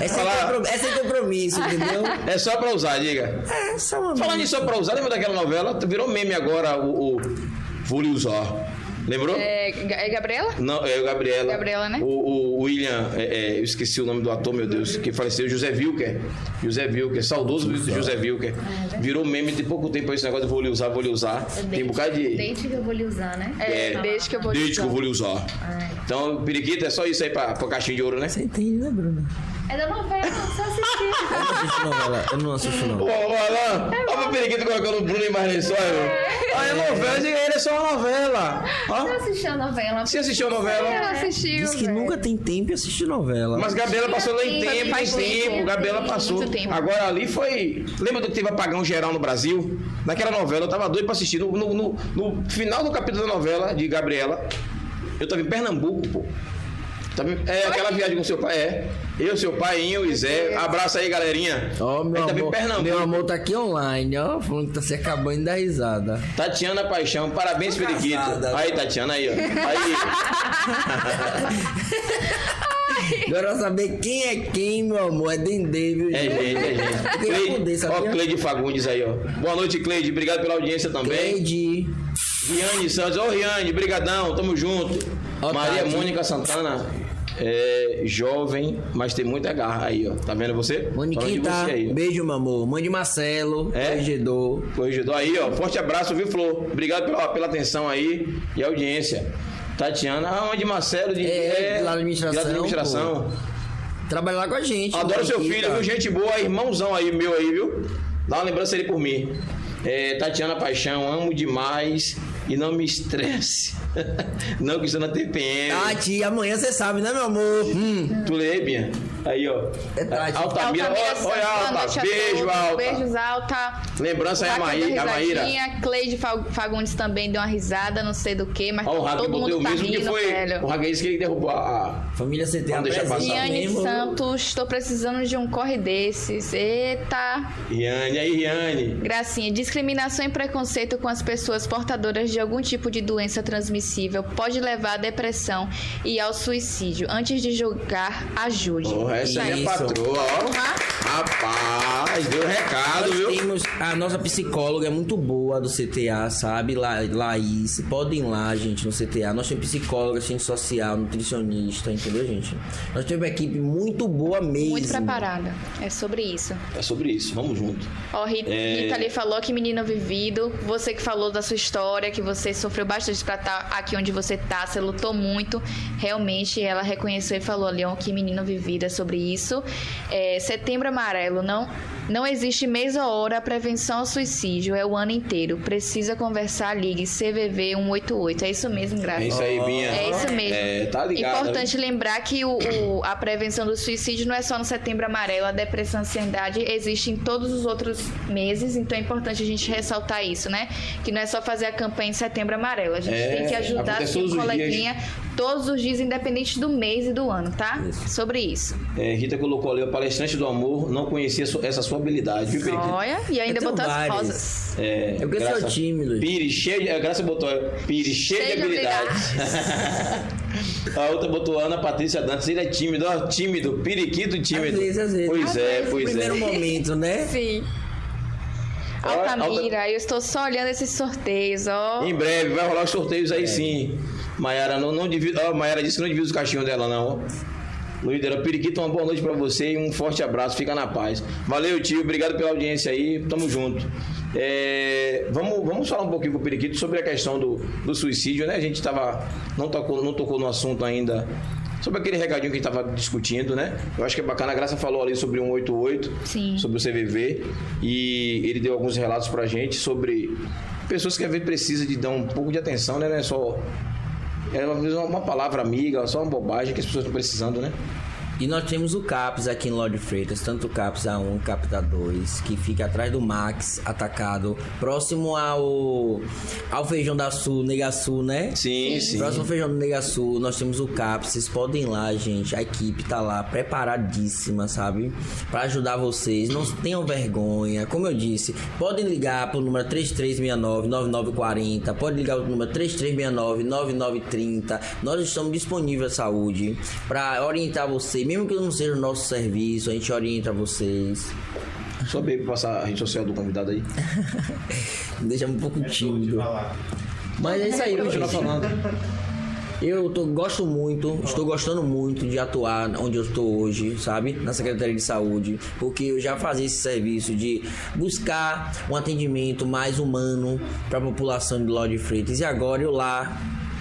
é, comprom- é sem compromisso, entendeu? <laughs> É só pra usar, diga. É, só uma Falando em só pra usar, lembra daquela novela? Virou meme agora o, o Vou lhe usar. Lembrou? É, é Gabriela? Não, é o Gabriela. Gabriela, né? O, o William, é, é, eu esqueci o nome do ator, meu Deus, que faleceu, José Wilker. José Wilker, saudoso José Wilker. Virou meme de pouco tempo esse negócio de vou lhe usar, vou lhe usar. Tem um bocado de. Desde que eu vou lhe usar, né? É, É, desde que eu vou Desde dizer. que eu vou lhe usar. Então, periquito, é só isso aí pra, pra caixinha de ouro, né? Você entende, né, Bruna? É da novela, só assistir. Eu não assisto novela, eu não assisto Ô, não. ô, Alain, olha o periquito colocando o Bruno e Marlene só, meu. Olha a novela, diga, ele é só uma novela. Eu Ó, assisti a novela. você assistiu a novela? Ela assistiu. Diz que velho. nunca tem tempo de assistir novela. Mas Gabriela passou lá em tempo, faz em tempo. tempo, Gabriela passou. muito tempo. Agora ali foi. Lembra do que teve apagão geral no Brasil? Naquela novela, eu tava doido pra assistir. No, no- no- no final do capítulo da novela de Gabriela, eu tava em Pernambuco, pô. Em- é aquela viagem com seu pai, é. Eu, seu pai, Inho e Zé. Abraço aí, galerinha. Ó, meu Aí tava em amor, Pernambuco. meu amor tá aqui online, ó, falando que tá se acabando da risada. Tatiana Paixão, parabéns, Periquito. Aí, Tatiana, aí, ó. Aí. <laughs> Agora saber quem é quem, meu amor, é Dendê, viu, É gente, é gente. Cleide, ó? Cleide Fagundes aí, ó. Boa noite, Cleide. Obrigado pela audiência também. Cleide. Riane Santos, ô Riane, brigadão, tamo junto. Maria. Mônica Santana, é, jovem, mas tem muita garra aí, ó. Tá vendo você? De Moniquita, você aí, beijo, meu amor. Mãe de Marcelo, É? corregedor. Corregedor aí, ó. Forte abraço, viu, Flor? Obrigado pela, pela atenção aí e audiência. Tatiana, ah, onde Marcelo de, É, lá na administração, de lá da administração. Trabalha lá com a gente. Adoro seu filho, viu? Gente boa, irmãozão aí, meu aí, viu? Dá uma lembrança aí por mim. É, Tatiana Paixão, amo demais e não me estresse. <laughs> não que estou na TPM. Tati, amanhã você sabe, né, meu amor? Hum. Tu lê, Bia? Aí, ó. Tati. Altamira, Altamira olha, Santos, olha, Alta. Beijo. Alta. Beijos, Alta. Lembrança aí a, Tá Maí, dando a Maíra. risadinha. Cleide Fa- Fagundes também deu uma risada, não sei do que, mas Ó, o todo mundo tá mesmo que rindo, foi. velho. O é esse que derrubou a. Família Vamos deixar presente passar. Riane mesmo. Santos, estou precisando de um corre desses. Eita! Riane, aí, Riane. Gracinha, discriminação e preconceito com as pessoas portadoras de algum tipo de doença transmissível pode levar à depressão e ao suicídio. Antes de julgar, ajude. Porra, essa é minha Isso. patroa, ó. Rapaz, deu recado, Nós viu? temos a nossa psicóloga é muito boa do CTA, sabe? La, Laís, podem ir lá, gente, no CTA. Nós temos psicóloga, assistente social, nutricionista, entendeu, gente? Nós temos uma equipe muito boa mesmo. Muito preparada. É sobre isso. É sobre isso, vamos junto. Ó, Rita, É. Rita ali falou que menino vivido. Você que falou da sua história, que você sofreu bastante pra estar aqui onde você tá, você lutou muito. Realmente, ela reconheceu e falou, Leon, que menino vivido é sobre isso. É, setembro amarelo, não, não existe mês ou hora, a prevenção ao suicídio é o ano inteiro. Precisa conversar, ligue CVV 188. É isso mesmo, Graça. É isso aí, Binha. É isso mesmo. É, tá ligado. Importante lembrar que o, o- a prevenção do suicídio não é só no setembro amarelo, a depressão e a ansiedade existe em todos os outros meses, então é importante a gente ressaltar isso, né? Que não é só fazer a campanha em setembro amarelo, a gente É, tem que ajudar o coleguinha todos os dias, independente do mês e do ano, tá? Sobre isso. É, Rita colocou ali, o palestrante do amor, não conhecia essa sua habilidade, viu, Periquito? Olha, e ainda Eu botou as várias. rosas. É, É porque eu sou tímido. Pires, cheio de. A Graça botou. Pires, cheio, Cheio de de habilidades. <laughs> a outra botou Ana Patrícia Dantas. Ele é tímido, ó, tímido, periquito tímido. Às vezes, às vezes. Pois Às é, vezes, pois no primeiro é. momento, né? <laughs> Sim. Altamira, eu estou só olhando esses sorteios, ó. Em breve vai rolar os sorteios aí sim. Maiara, não, não divida. Ó, Maiara disse que não divida os cachinhos dela, não. Luídera, Periquito, uma boa noite pra você e um forte abraço. Fica na paz. Valeu, tio. Obrigado pela audiência aí. Tamo junto. É, vamos, vamos falar um pouquinho com o Periquito sobre a questão do, do suicídio, né? A gente tava. Não tocou, não tocou no assunto ainda sobre aquele recadinho que a gente tava discutindo, né? Eu acho que é bacana. A Graça falou ali sobre o 188, Sim. sobre o CVV, e ele deu alguns relatos pra gente sobre pessoas que às vezes precisam de dar um pouco de atenção, né? Não é só. É uma palavra amiga, só uma bobagem que as pessoas estão precisando, né? E nós temos o CAPS aqui em Lorde Freitas, tanto o CAPS A1 e CAPS A2, que fica atrás do Max, atacado, próximo ao, ao Feijão da Sul, Negasul, né? Sim, sim. Próximo ao Feijão do Negasul, nós temos o CAPS, vocês podem ir lá, gente, a equipe tá lá, preparadíssima, sabe? Pra ajudar vocês, não tenham vergonha, como eu disse, podem ligar pro número 3369-9940, pode ligar pro número 3369-9930, nós estamos disponíveis à saúde pra orientar vocês, mesmo que não seja o nosso serviço, a gente orienta vocês. Só bem pra passar a rede social do convidado aí. <laughs> Deixa um pouco tímido. Mas é isso aí, continuar gente. falando. Eu tô, gosto muito, estou gostando muito de atuar onde eu estou hoje, sabe? Na Secretaria de Saúde, porque eu já fazia esse serviço de buscar um atendimento mais humano para a população de Lorde Freitas. E agora eu lá,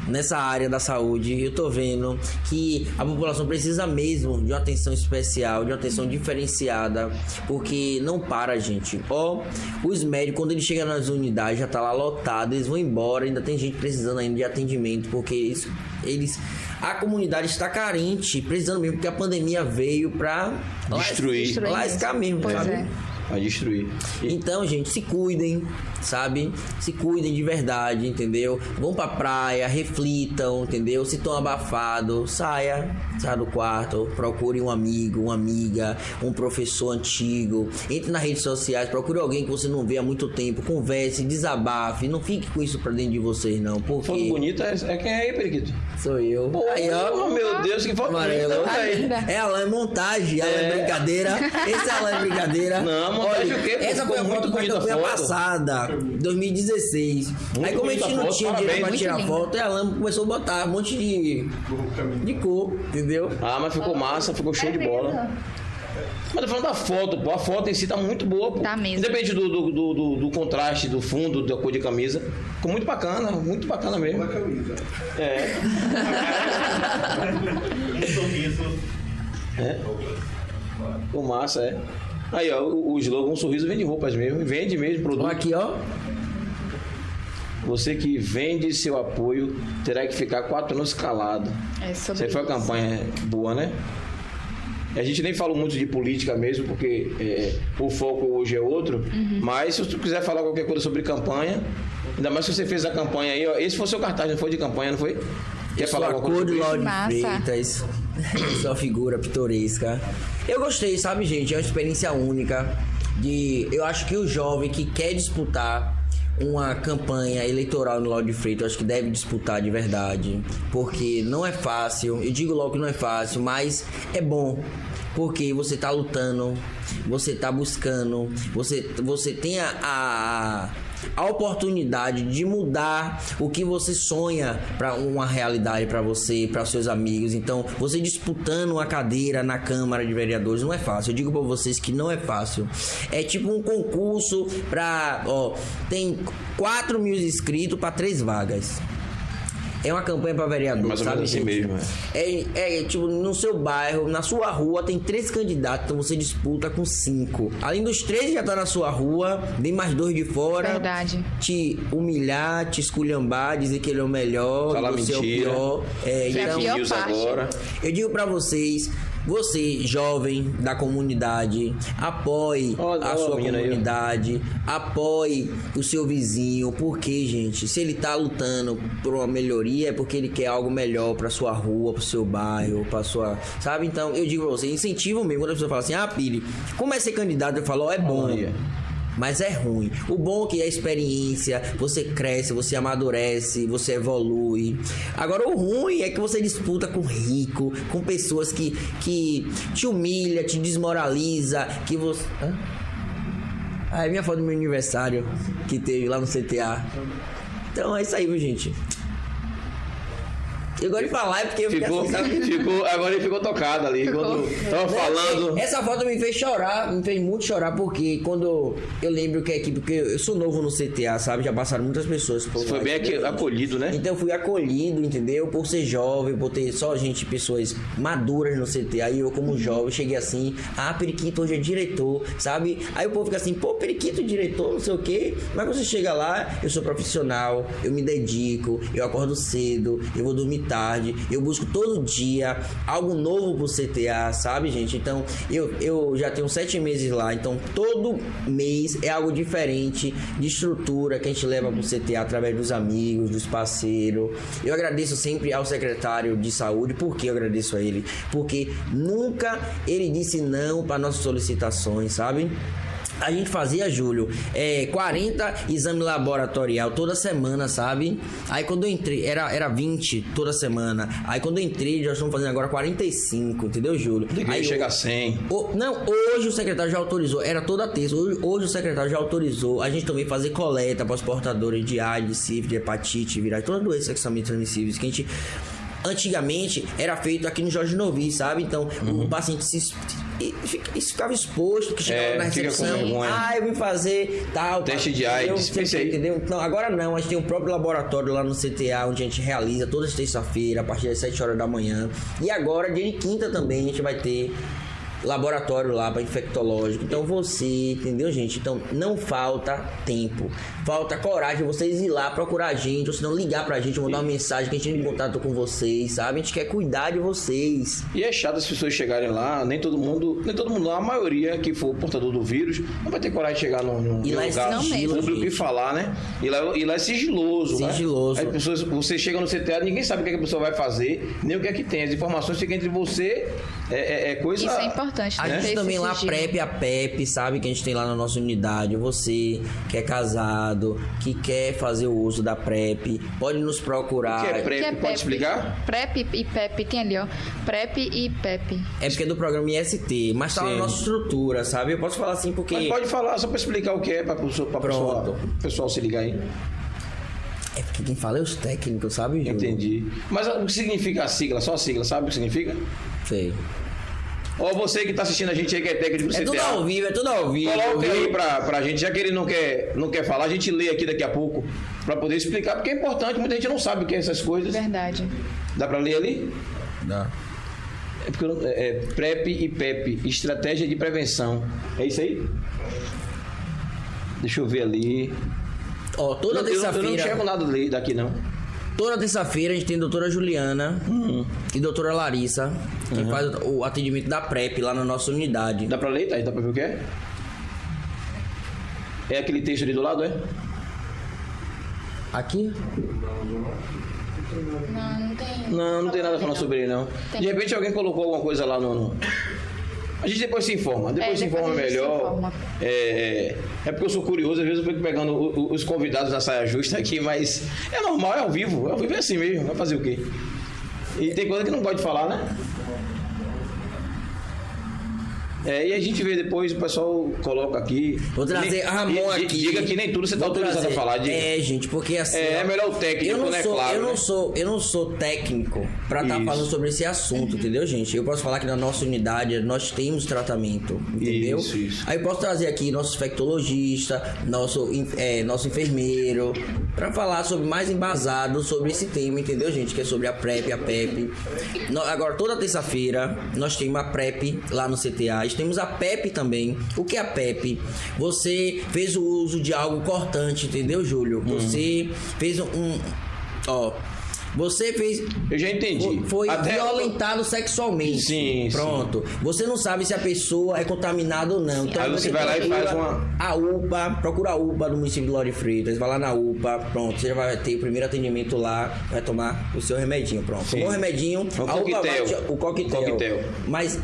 nessa área da saúde, eu tô vendo que a população precisa mesmo de uma atenção especial, de uma atenção diferenciada, porque não para, gente. Ó, os médicos, quando eles chegam nas unidades, já tá lá lotado, eles vão embora, ainda tem gente precisando ainda de atendimento, porque eles, eles a comunidade está carente, precisando mesmo, porque a pandemia veio pra Destruir. Destruir lascar mesmo, Pois sabe? é. Vai destruir. Então, gente, se cuidem, sabe? Se cuidem de verdade, entendeu? Vão pra praia, reflitam, entendeu? Se estão abafados, saia, saia do quarto, procure um amigo, uma amiga, um professor antigo, entre nas redes sociais, procure alguém que você não vê há muito tempo, converse, desabafe, não fique com isso pra dentro de vocês, não, Foto porque bonita é, é quem é aí, Periquito? sou eu. Aí, ó, Oh, meu Deus, que foto Amarelo. bonita. Aí. É Alan é montagem, Alan é. É. brincadeira. Esse é Alan é brincadeira. Não, o quê? Essa foi a foto muito da bonita a passada, 2016. Aí como a gente não foto, tinha dinheiro pra parabéns. tirar Muito foto, a Alan começou a botar um monte de, de cor, entendeu? Ah, mas ficou massa, ficou show de bola. Mas tô falando da foto, pô. A foto em si tá muito boa, pô. Tá mesmo. Independente do, do, do, do- do contraste, do fundo, da cor de camisa. Ficou muito bacana, muito bacana mesmo. É. <laughs> É. Ficou massa, é. Aí, ó, o, o slogan Um Sorriso vende roupas mesmo. e Vende mesmo produto. Aqui, ó. Você que vende seu apoio terá que ficar quatro anos calado. É sobre Essa foi a campanha boa, né? A gente nem fala muito de política mesmo, porque é, o foco hoje é outro. Uhum. Mas se tu quiser falar qualquer coisa sobre campanha, ainda mais se você fez a campanha aí, ó. Esse foi o seu cartaz, não foi de campanha, não foi? Quer falar alguma cor coisa de sobre isso? Lauro Massa. Freitas. <coughs> Sua figura pitoresca. Eu gostei, sabe, gente? É uma experiência única. De, eu acho que o jovem que quer disputar uma campanha eleitoral no Lauro de Freitas, acho que deve disputar de verdade. Porque não é fácil. Eu digo logo que não é fácil, mas é bom. Porque você tá lutando, você tá buscando, você, você tem a- a a oportunidade de mudar o que você sonha para uma realidade para você, para seus amigos. Então, você disputando uma cadeira na Câmara de Vereadores não é fácil. Eu digo para vocês que não é fácil. É tipo um concurso para, ó, tem 4 mil inscritos para três vagas. É uma campanha para vereador, Mais ou sabe, menos assim gente? mesmo, É, é, tipo, no seu bairro, na sua rua, tem três candidatos, então você disputa com cinco. Além dos três que já tá na sua rua, vem mais dois de fora. Verdade. Te humilhar, te esculhambar, dizer que ele é o melhor, Falar que você é o mentira. pior. É, então, pior news parte. agora. eu digo pra vocês, você, jovem da comunidade, apoie Ó, a sua comunidade, apoie o seu vizinho, porque, gente, se ele tá lutando por uma melhoria é porque ele quer algo melhor pra sua rua, pro seu bairro, pra sua, sabe? Então, eu digo pra você, incentivo mesmo quando a pessoa fala assim: "Ah, Pili, como é ser candidato?" Eu falo: "Ó, é bom". Olha. Mas é ruim. O bom é que é a experiência, você cresce, você amadurece, você evolui. Agora, o ruim é que você disputa com rico, com pessoas que, que te humilha, te desmoraliza, que você. Hã? Ah, é minha foto do meu aniversário que teve lá no CTA. Então é isso aí, viu, gente? Eu gosto de falar, é porque eu Ficou, <laughs> ficou, agora ele ficou tocado ali. Quando tava falando. Essa foto me fez chorar, me fez muito chorar, porque quando eu lembro que a equipe, porque eu sou novo no CTA, sabe? Já passaram muitas pessoas por Foi bem aqui- acolhido, né? Então eu fui acolhido, entendeu? Por ser jovem, por ter só gente, pessoas maduras no CTA. E eu, como jovem, cheguei assim, ah, Periquito hoje é diretor, sabe? Aí o povo fica assim, pô, Periquito diretor, não sei o quê. Mas quando você chega lá, eu sou profissional, eu me dedico, eu acordo cedo, eu vou dormir tarde, eu busco todo dia algo novo pro CTA, sabe, gente? Então, eu, eu já tenho sete meses lá, então todo mês é algo diferente de estrutura que a gente leva pro CTA através dos amigos, dos parceiros. Eu agradeço sempre ao secretário de saúde, por que eu agradeço a ele? Porque nunca ele disse não para nossas solicitações, sabe? A gente fazia, Júlio, é, 40 exame laboratorial toda semana, sabe? Aí quando eu entrei, era, era 20 toda semana. Aí quando eu entrei, já estamos fazendo agora 45, entendeu, Júlio? Aí chegar eu- a 100. o- não, hoje o secretário já autorizou, era toda terça. Hoje, hoje o secretário já autorizou a gente também fazer coleta para os portadores de AIDS, sífilis, de hepatite, virais, todas as doenças sexualmente transmissíveis que a gente. Antigamente era feito aqui no Jorge Novi, sabe? Então o paciente se, ficava exposto, que chegava Uhum. É, na recepção. Ah, eu vim fazer tal. Teste de? AIDS, Sei pensei. Entendeu? Então agora não, a gente tem um próprio laboratório lá no CTA, onde a gente realiza todas as terça-feira, a partir das 7 horas da manhã. E agora, dia de quinta também, a gente vai ter laboratório lá para infectológico. Então você, entendeu, gente? Então não falta tempo. Falta coragem vocês ir lá procurar a gente, ou se não ligar pra gente, mandar uma mensagem que a gente entra em contato com vocês, sabe? A gente quer cuidar de vocês. E é chato as pessoas chegarem lá, nem todo mundo, nem todo mundo, a maioria que for portador do vírus, não vai ter coragem de chegar num, num E lá é lugar sigilo, público e falar, né? E lá, e lá é sigiloso, né? Sigiloso. Aí pessoas, você chega no CTA, ninguém sabe o que, é que a pessoa vai fazer, nem o que é que tem. As informações ficam entre você, é, é- é coisa... Isso é importante. A né? gente Ter também lá sigilo. PrEP a PEP, sabe? Que a gente tem lá na nossa unidade. Você que é casado, que quer fazer o uso da PrEP, pode nos procurar. O que é PrEP? Que é Pode explicar? PrEP e PEP. Tem ali, ó. PrEP e PEP. É porque é do programa IST, mas tá na nossa estrutura, sabe? Eu posso falar assim porque. Mas pode falar, só para explicar o que é, para o pessoal, Pronto. pessoal se ligar aí. É porque quem fala é os técnicos, sabe, Júlio? Entendi. Mas o que significa a sigla? Só a sigla, sabe o que significa? Sei. Ou você que está assistindo a gente aí, que é técnico do É CTA. tudo ao vivo, é tudo ao vivo. Coloca aí pra, pra gente, já que ele não quer, não quer falar, a gente lê aqui daqui a pouco pra poder explicar, porque é importante, muita gente não sabe o que é essas coisas. Verdade. Dá pra ler ali? Dá. É porque não- é, é PrEP e PEP, Estratégia de Prevenção. É isso aí? Deixa eu ver ali. Ó, toda eu, eu- eu não terça-feira. enxergo nada daqui, não. Toda terça-feira a gente tem a doutora Juliana e doutora Larissa, que faz o atendimento da PrEP lá na nossa unidade. Dá pra ler, Thaís? Dá pra ver o que é? É aquele texto ali do lado, é? Aqui? Não, não tem. Não, não tem nada falando sobre ele, não. De repente alguém colocou alguma coisa lá no. no- A gente depois se informa, depois É, se informa gente se melhor. informa. É, é, é porque eu sou curioso, às vezes eu fico pegando os convidados na saia justa aqui, mas é normal, é ao vivo. Ao vivo é assim mesmo, vai fazer o quê? E tem coisa que não pode falar, né? É, e a gente vê depois, o pessoal coloca aqui. Vou trazer Nem- Ramon aqui. Diga que nem tudo você está Vou autorizado trazer. a falar. Diga. É, gente, porque assim. É, é melhor o técnico, eu não né? Sou, Claro, eu, né? não sou, eu não sou técnico pra estar Isso. falando sobre esse assunto, entendeu, gente? Eu posso falar que na nossa unidade nós temos tratamento, entendeu? Isso, isso. Aí eu posso trazer aqui nosso infectologista, nosso, é, nosso enfermeiro, pra falar sobre mais embasado sobre esse tema, entendeu, gente? Que é sobre a PrEP, a PEP. No- agora, toda terça-feira, nós temos a PrEP lá no CTA. Temos a PEP também. O que é a PEP? Você fez o uso de algo cortante, entendeu, Júlio? Hum. Você fez um. Ó. Você fez. Eu já entendi. Foi Até- violentado sexualmente. Sim, sim. Pronto. Você não sabe se a pessoa é contaminada ou não. Então Aí você vai lá e faz uma- A UPA, procura a UPA do município de Lore Freitas, vai lá na UPA, pronto. Você já vai ter o primeiro atendimento lá, vai tomar o seu remedinho, pronto. Sim. Tomou o remedinho, O a UPA vai coquetel. te- o coquetel. Coquetel. Mas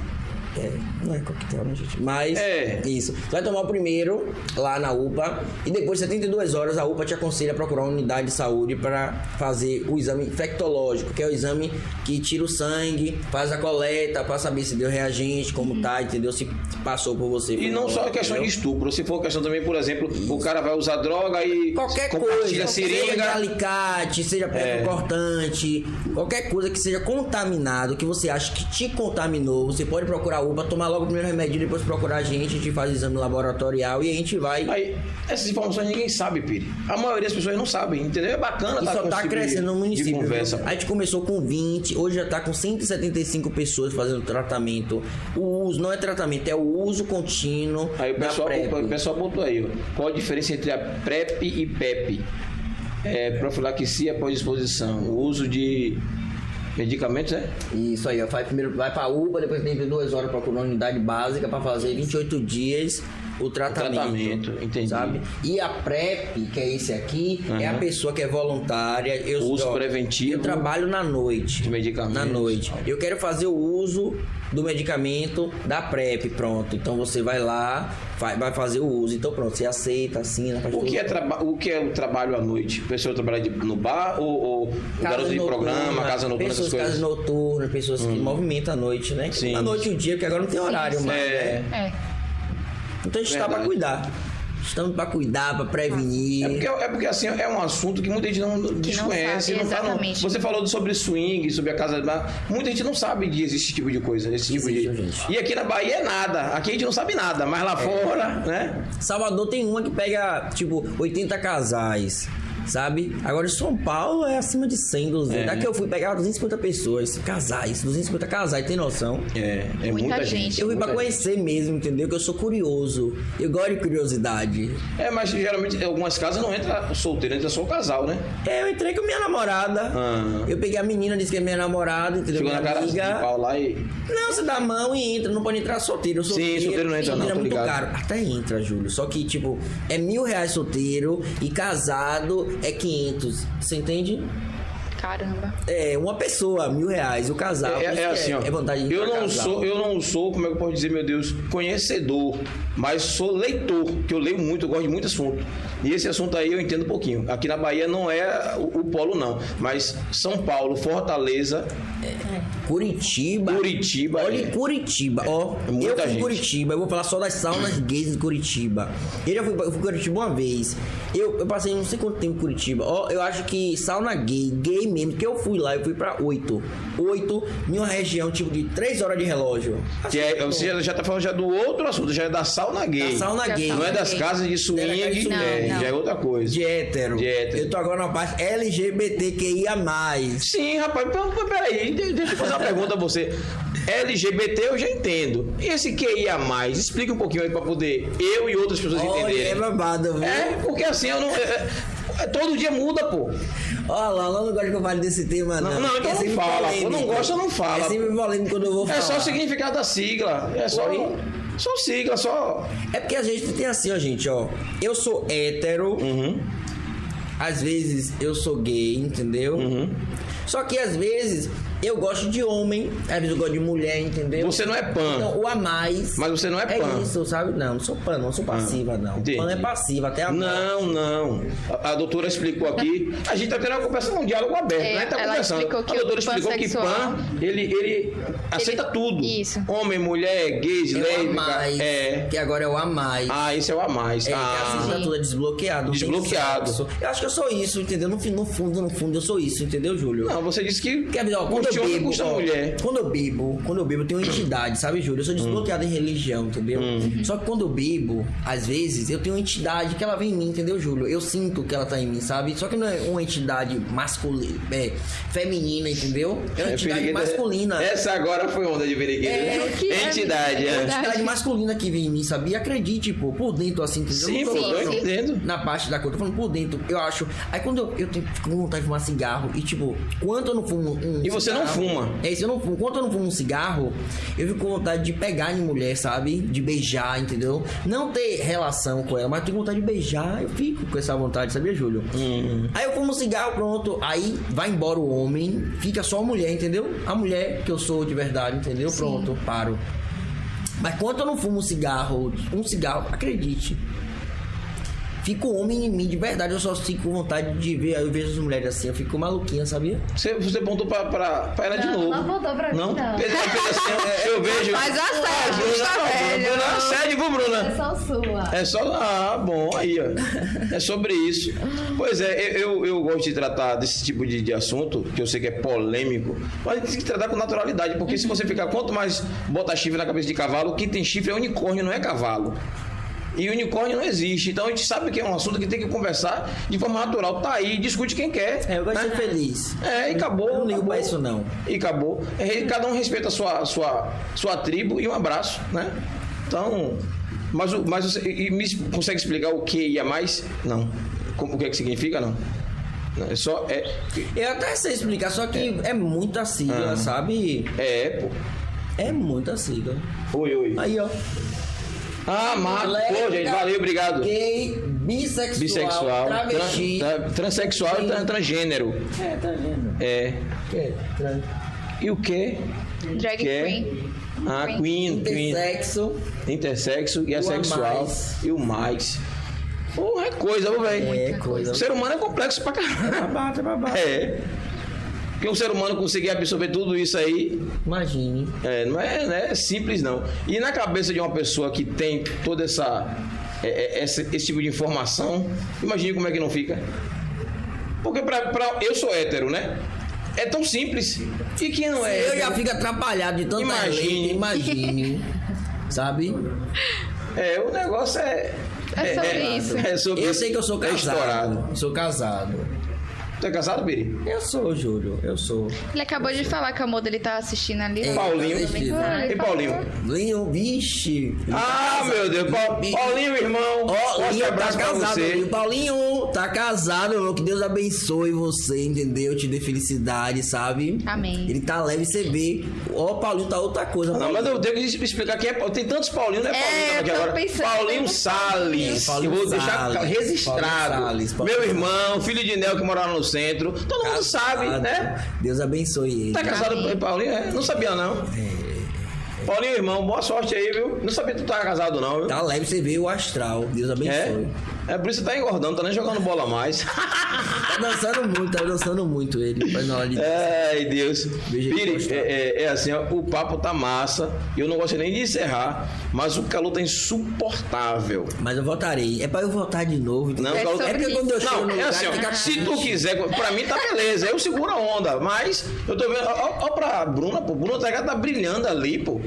É, não é coquetel, né, gente? Mas, É. isso. Você vai tomar o primeiro lá na UPA e depois de 72 horas a UPA te aconselha a procurar uma unidade de saúde para fazer o exame infectológico, que é o exame que tira o sangue, faz a coleta para saber se deu reagente, como tá, entendeu? Se passou por você. E não só a questão de estupro, se for questão também, por exemplo, o cara vai usar droga e Qualquer coisa, seja de seringa. alicate, seja pedra cortante, qualquer coisa que seja contaminado, que você acha que te contaminou, você pode procurar a UPA, tomar logo o primeiro remédio, depois procurar a gente, a gente faz exame laboratorial e a gente vai. Aí, essas informações ninguém sabe, Piri. A maioria das pessoas não sabem, entendeu? É bacana E tá só tá crescendo no município. Conversa. A gente começou com 20, hoje já tá com 175 pessoas fazendo tratamento. O uso não é tratamento, é o uso contínuo Aí o pessoal, o pessoal botou aí. Qual a diferença entre a PrEP e PEP? É, profilaxia após exposição. O uso de medicamentos, é? Isso aí. Vai primeiro vai pra UPA, depois tem duas horas uma unidade básica pra fazer 28 dias o tratamento. tratamento, entendi. Sabe? E a PrEP, que é esse aqui, é a pessoa que é voluntária. Eu, Uso ó, preventivo Eu trabalho na noite. de medicamentos. Na noite. Eu quero fazer o uso do medicamento da PrEP, pronto. Então você vai lá, vai, vai fazer o uso. Então pronto, você aceita, assina, faz O que, é o que é o trabalho à noite? A pessoa trabalha de- no bar ou, ou o garoto de noturna, programa, casa noturna, essas pessoas coisas? Hum. casa noturna, pessoas que movimentam a noite, né? Sim. A noite e o dia, porque agora não tem horário mais. É. né? É. Então a gente está pra cuidar. Estamos pra cuidar, pra prevenir. É porque, é porque assim, é um assunto que muita gente não desconhece. sabe, não tá você falou sobre swing, sobre a casa de bar. Muita gente não sabe de esse tipo de coisa. Esse tipo Existe, de... gente. E aqui na Bahia é nada. Aqui a gente não sabe nada. Mas lá fora, né? Salvador tem uma que pega, tipo, 80 casais. Sabe? Agora em São Paulo é acima de 100, 200. É. Daqui eu fui pegar 250 pessoas, casais, 250 casais, tem noção? É, é Muita muita, gente. gente. Eu vim pra conhecer mesmo, entendeu? Que eu sou curioso. Eu gosto de curiosidade. gente. É, mas geralmente em algumas casas não entra solteiro, entra só o casal, né? É, eu entrei com minha namorada. Ah. Eu peguei a menina, disse que é minha namorada, entendeu? Chegou na Minha cara de amiga. pau lá e. Não, você dá a mão e entra, não pode entrar solteiro. Eu Sim, solteiro, não entra, não, é tô muito ligado. caro. Até entra, Júlio. Só que, tipo, é mil reais solteiro e casado é 500. Você entende? Caramba. É, uma pessoa, mil reais. O casal. É, é assim, ó. É vontade de ir eu não casal. sou, eu não sou, como é que eu posso dizer, meu Deus, conhecedor, mas sou leitor, que eu leio muito, eu gosto de muito assunto. E esse assunto aí eu entendo um pouquinho. Aqui na Bahia não é o, o polo não, mas São Paulo, Fortaleza, Curitiba. Curitiba, Olha, é. em Curitiba, ó. É muita eu fui em gente. Curitiba, eu vou falar só das saunas gays de Curitiba. Eu já fui, eu fui em Curitiba uma vez. Eu, eu passei não sei quanto tempo em Curitiba. Ó, eu acho que sauna gay, gay mesmo, que eu fui lá, eu fui pra oito. Oito, em uma região tipo de três horas de relógio. que é, você já, já tá falando já do outro assunto, já é da sauna gay. Da sauna gay. Não é das casas de swing, Não, é, não. já é outra coisa. De hétero. De hétero. Eu tô agora na parte LGBTQIA+. Sim, rapaz, pera- pera- peraí, de- deixa eu fazer uma pergunta a você. LGBT eu já entendo. E esse QIA mais, explica um pouquinho aí pra poder eu e outras pessoas Olha, é entenderem. babado, viu? É, porque assim eu não. é- é- todo dia muda, pô. Olha lá, eu não gosto que eu fale desse tema, não. Não, não, então É não fala, polêmico. Não gosta, não fala. É sempre polêmico quando eu vou falar. É só o significado da sigla. É só. Oi? Só sigla, só. É porque a gente tem assim, ó, gente, ó. Eu sou hétero. Uhum. Às vezes eu sou gay, entendeu? Uhum. Só que às vezes eu gosto de homem, às vezes eu gosto de mulher, entendeu? Você não é pan. Então, o a mais. Mas você não é pan. É isso, sabe? Não, não sou pan, não sou passiva, não. entendi. Pan é passiva, até a Não, não. A, a doutora explicou aqui. A gente tá tendo uma conversa, um diálogo aberto, É, né? Tá ela conversando. explicou que a doutora o explicou que pansexual- PAN, ele, ele aceita tudo. Isso. Homem, mulher, gays, É o a lésbica. mais. É. Que agora é o a mais. Ah, esse é o a mais. É, ah. que a assistida toda é desbloqueado. Desbloqueado. Eu acho que eu sou isso, entendeu? No, no fundo, no fundo, eu sou isso, entendeu, Júlio? Não, você disse que Quer dizer, ó, quando custa eu bebo, ó, mulher. quando eu bebo, quando eu bebo, eu tenho uma entidade, sabe, Júlio? Eu sou desbloqueado em religião, entendeu? Só que quando eu bebo, às vezes, eu tenho uma entidade que ela vem em mim, entendeu, Júlio? Eu sinto que ela tá em mim, sabe? Só que não é uma entidade masculina, é, feminina, entendeu? É uma entidade Periquita- masculina. Essa agora foi onda de periquita. É, o que é Entidade, é. entidade masculina que vem em mim, sabia? Acredite, pô, por dentro, assim, entendeu? Sim, Eu não pô, tô entendendo. Na parte da coisa, tô falando por dentro, eu acho. Aí quando eu, eu tenho, fico com vontade de fumar cigarro, e tipo, quanto eu não fumo um E você não fuma? É isso, eu não fumo. Quanto eu não fumo um cigarro, eu fico com vontade de pegar em mulher, sabe? De beijar, entendeu? Não ter relação com ela, mas eu tenho vontade de beijar, eu fico com essa vontade, sabia, Júlio? Uhum. Aí eu fumo um cigarro, pronto. Aí vai embora o homem, fica só a mulher, entendeu? A mulher que eu sou de verdade, entendeu? Pronto, paro. Mas quando eu não fumo um cigarro, um cigarro, acredite. Fica um homem em mim, de verdade. Eu só fico com vontade de ver. Eu vejo as mulheres assim, eu fico maluquinha, sabia? Você, você apontou pra, pra, pra ela de Não, novo. não apontou pra mim, não. Pedro, Pedro, assim, eu- eu vejo. Mas a sério, Bruna, está não, velho. Bruna, a sério, viu, Bruna? É só sua. É só. Ah, bom, aí, ó. É sobre isso. Pois é, eu, eu, eu gosto de tratar desse tipo de, de assunto, que eu sei que é polêmico, mas a gente tem que tratar com naturalidade, porque se você ficar, quanto mais bota chifre na cabeça de cavalo, quem tem chifre é unicórnio, não é cavalo. E unicórnio não existe. Então a gente sabe que é um assunto que tem que conversar de forma natural. Tá aí, discute quem quer. É, eu gosto de né? ser feliz. É, e acabou. Eu não ligo acabou. pra isso, não. E acabou. É, Cada um respeita a sua, sua, sua tribo e um abraço, né? Então. Mas, o- mas você e me consegue explicar o que ia mais? Não. Como- O que é que significa? Não. É só. É, Eu até sei explicar, só que é muita sigla, Ah. sabe? é pô. É muita sigla. Oi, oi. Aí, ó. Ah, Marco. Pô, gente, valeu, obrigado. Gay, bissexual, Bissexual, travesti. tran- tra- transexual e tran- transgênero. É, tá vendo? É. É, trans. E o quê? Drag Que é? queen. Ah, Queen, Queen. Intersexo. Intersexo e assexual. E o mais. Porra, é coisa, velho. É coisa. O ser humano é complexo pra caralho. Babado, é babado. É. Porque um ser humano conseguir absorver tudo isso aí, Imagine. é, não, é, não é simples, não. E na cabeça de uma pessoa que tem toda essa. é, é, esse, esse tipo de informação, imagine como é que não fica. Porque pra, pra- eu sou hétero, né? É tão simples. E quem não é Eu hétero? já fico atrapalhado de tanta Imagine. lei, imagine. <laughs> Sabe? É, o negócio é. É sobre isso. É sobre Eu sei que eu sou É casado. estourado. sou casado. Tu é casado, Biri? Eu sou, Júlio. Eu sou. Ele acabou de falar que o amor dele tá assistindo ali. É. Paulinho. Ai, E Paulinho? Linho, vixe. Ah, meu Deus. Pa- Paulinho, irmão. Ó, Forte Linho tá pra casado, você. Paulinho tá casado, meu irmão. Que Deus abençoe você, entendeu? Te dê felicidade, sabe? Amém. Ele tá leve, você vê. Ó, Paulinho tá outra coisa. Não, mas eu tenho que explicar quem é Paulinho. Tem tantos Paulinho, não é É, Paulinho eu aqui tô agora. pensando. Paulinho Salles. Paulinho eu vou deixar Salles. registrado. Paulinho Salles, Paulinho Meu irmão, filho de Nel que morava no centro. Todo mundo sabe, né? Deus abençoe ele. Tá casado com Paulinho? É? Não sabia, não. Paulinho, irmão, boa sorte aí, viu? Não sabia que tu tava casado, não, viu? Tá leve, você vê o astral. Deus abençoe. É? É por isso que tá engordando, tá nem jogando bola mais. <laughs> Tá dançando muito, tá dançando muito ele. Mas na hora de. Ai, Deus. Postar. é, é- é assim, ó, o papo tá massa. Eu não gosto nem de encerrar, mas o calor tá insuportável. Mas eu voltarei. É pra eu voltar de novo. Não, É calor sobre É porque quando eu chego Não, no é lugar, assim, ó, fica se tu quiser, pra mim tá beleza, eu seguro a onda, mas eu tô vendo, ó, ó pra Bruna, pô, Bruna tá, tá brilhando ali, pô.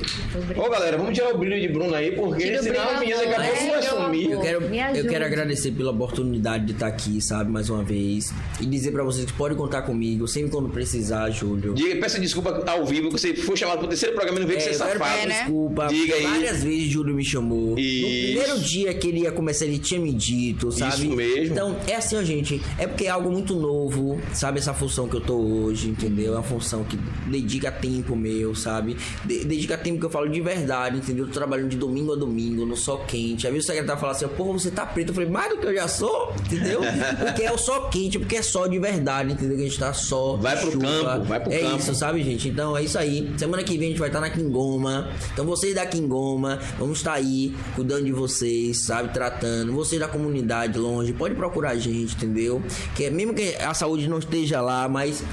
Ô galera, vamos tirar o brilho de Bruna aí, porque Tira senão a menina daqui a pouco é, vai sumir. Eu quero, eu quero agradecer pela oportunidade de estar aqui, sabe, mais uma vez. E dizer pra vocês que podem contar comigo, sempre quando precisar, Júlio. Diga, peça desculpa ao vivo, que você foi chamado pro terceiro programa e não veio que É, você eu quero safado. né? desculpa. Diga aí. Várias vezes Júlio me chamou. Isso. No primeiro dia que ele ia começar, ele tinha me dito, sabe? Isso mesmo. Então, é assim, ó, gente. É porque é algo muito novo, sabe? Essa função que eu tô hoje, entendeu? É uma função que dedica tempo meu, sabe? De- dedica tempo que eu falo de verdade, entendeu? Eu tô trabalhando de domingo a domingo, no sol quente. Aí o secretário fala assim, pô, você tá preto. Eu falei, mais do que eu já sou, entendeu? Porque é o sol quente, porque é sol de verdade, entendeu? Que a gente tá só. Vai pro chuva. campo, vai pro é campo. isso, sabe, gente? Então é isso aí. Semana que vem a gente vai estar na Kingoma. Então vocês da Kingoma, vamos estar aí cuidando de vocês, sabe? Tratando. Vocês da comunidade longe, pode procurar a gente, entendeu? Que é, mesmo que a saúde não esteja lá, mas.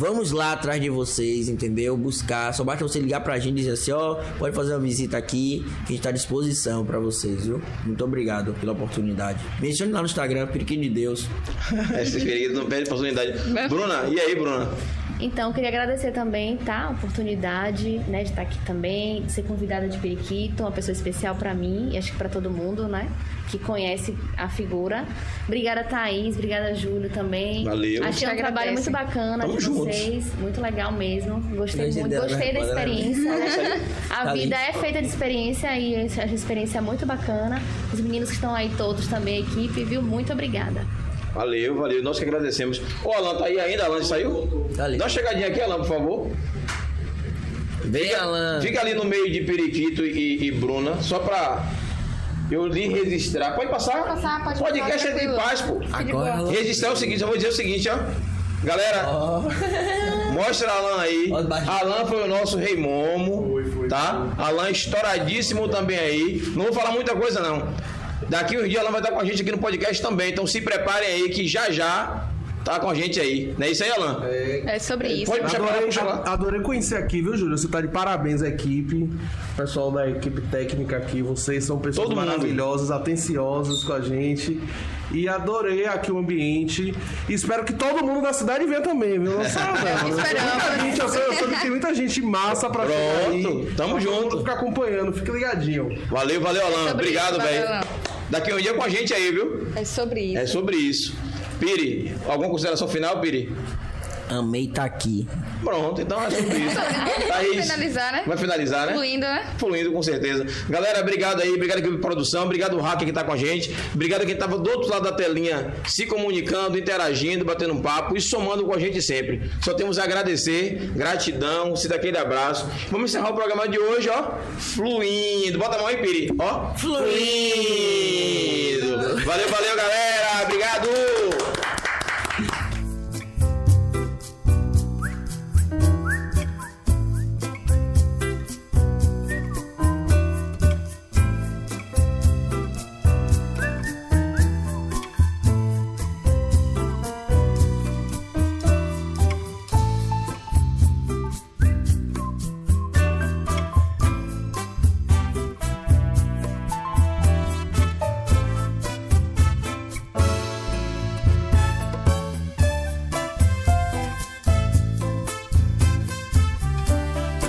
Vamos lá atrás de vocês, entendeu? Buscar. Só basta você ligar pra gente e dizer assim, ó, pode fazer uma visita aqui, que a gente tá à disposição pra vocês, viu? Muito obrigado pela oportunidade. Mencione lá no Instagram, Periquinho de Deus. <laughs> Esse ferido não perde oportunidade. Bruna, e aí, Bruna? Então, queria agradecer também, tá? A oportunidade, né, de estar aqui também, de ser convidada de Periquito, uma pessoa especial pra mim e acho que pra todo mundo, né? Que conhece a figura. Obrigada, Thaís. Obrigada, Júlio, também. Valeu. Achei um trabalho muito bacana Tamo de juntos. vocês. Muito legal mesmo. Gostei muito. dela, Gostei da né? experiência. né? <laughs> A Tá vida é feita de experiência e essa experiência é muito bacana. Os meninos que estão aí todos também, a equipe, viu? Muito obrigada. Valeu, valeu. Nós que agradecemos. Ô, Alan, tá aí ainda? Alan saiu? Tá ali. Dá uma chegadinha aqui, Alan, por favor. Vem, Alan. Fica ali no meio de Periquito e, e Bruna, só pra eu lhe registrar. Pode passar? Pode passar, pode Podcast passar, é de paz, pô. Agora. Registrar é o seguinte, eu vou dizer o seguinte, ó. Galera, Ó. <laughs> Mostra Alan aí. Alan foi o nosso rei Momo, tá? Alan estouradíssimo também aí. Não vou falar muita coisa não. Daqui uns dias Alan vai estar com a gente aqui no podcast também, então se preparem aí que já já tá com a gente aí. Não é isso aí, Alan? É sobre isso. Pode puxar Adorei, puxa lá. adorei conhecer aqui, viu, Júlio? Você tá de parabéns, equipe. Pessoal da equipe técnica aqui, vocês são pessoas Todo mundo. maravilhosas, atenciosas com a gente. E adorei aqui o ambiente. E espero que todo mundo da cidade venha também, viu? <laughs> Não. Esperamos. Muita gente, eu, sei, eu soube que tem muita gente massa pra chegar aí. Pronto, tamo todo junto. ficar acompanhando, fique ligadinho. Valeu, valeu, Alan. sobre Obrigado, velho. Daqui um dia com a gente aí, viu? É sobre isso. É sobre isso. Piri, alguma consideração final, Piri? Amei tá aqui. Pronto, então é sobre isso. <laughs> Vamos finalizar, né? Vai finalizar, né? Fluindo, né? Fluindo, com certeza. Galera, obrigado aí, obrigado aqui pela produção, obrigado o hacker que tá com a gente, obrigado quem tava do outro lado da telinha se comunicando, interagindo, batendo um papo e somando com a gente sempre. Só temos a agradecer, gratidão, se daquele abraço. Vamos encerrar o programa de hoje, ó, fluindo. Bota a mão aí, Piri, ó, fluindo. Valeu, valeu, galera.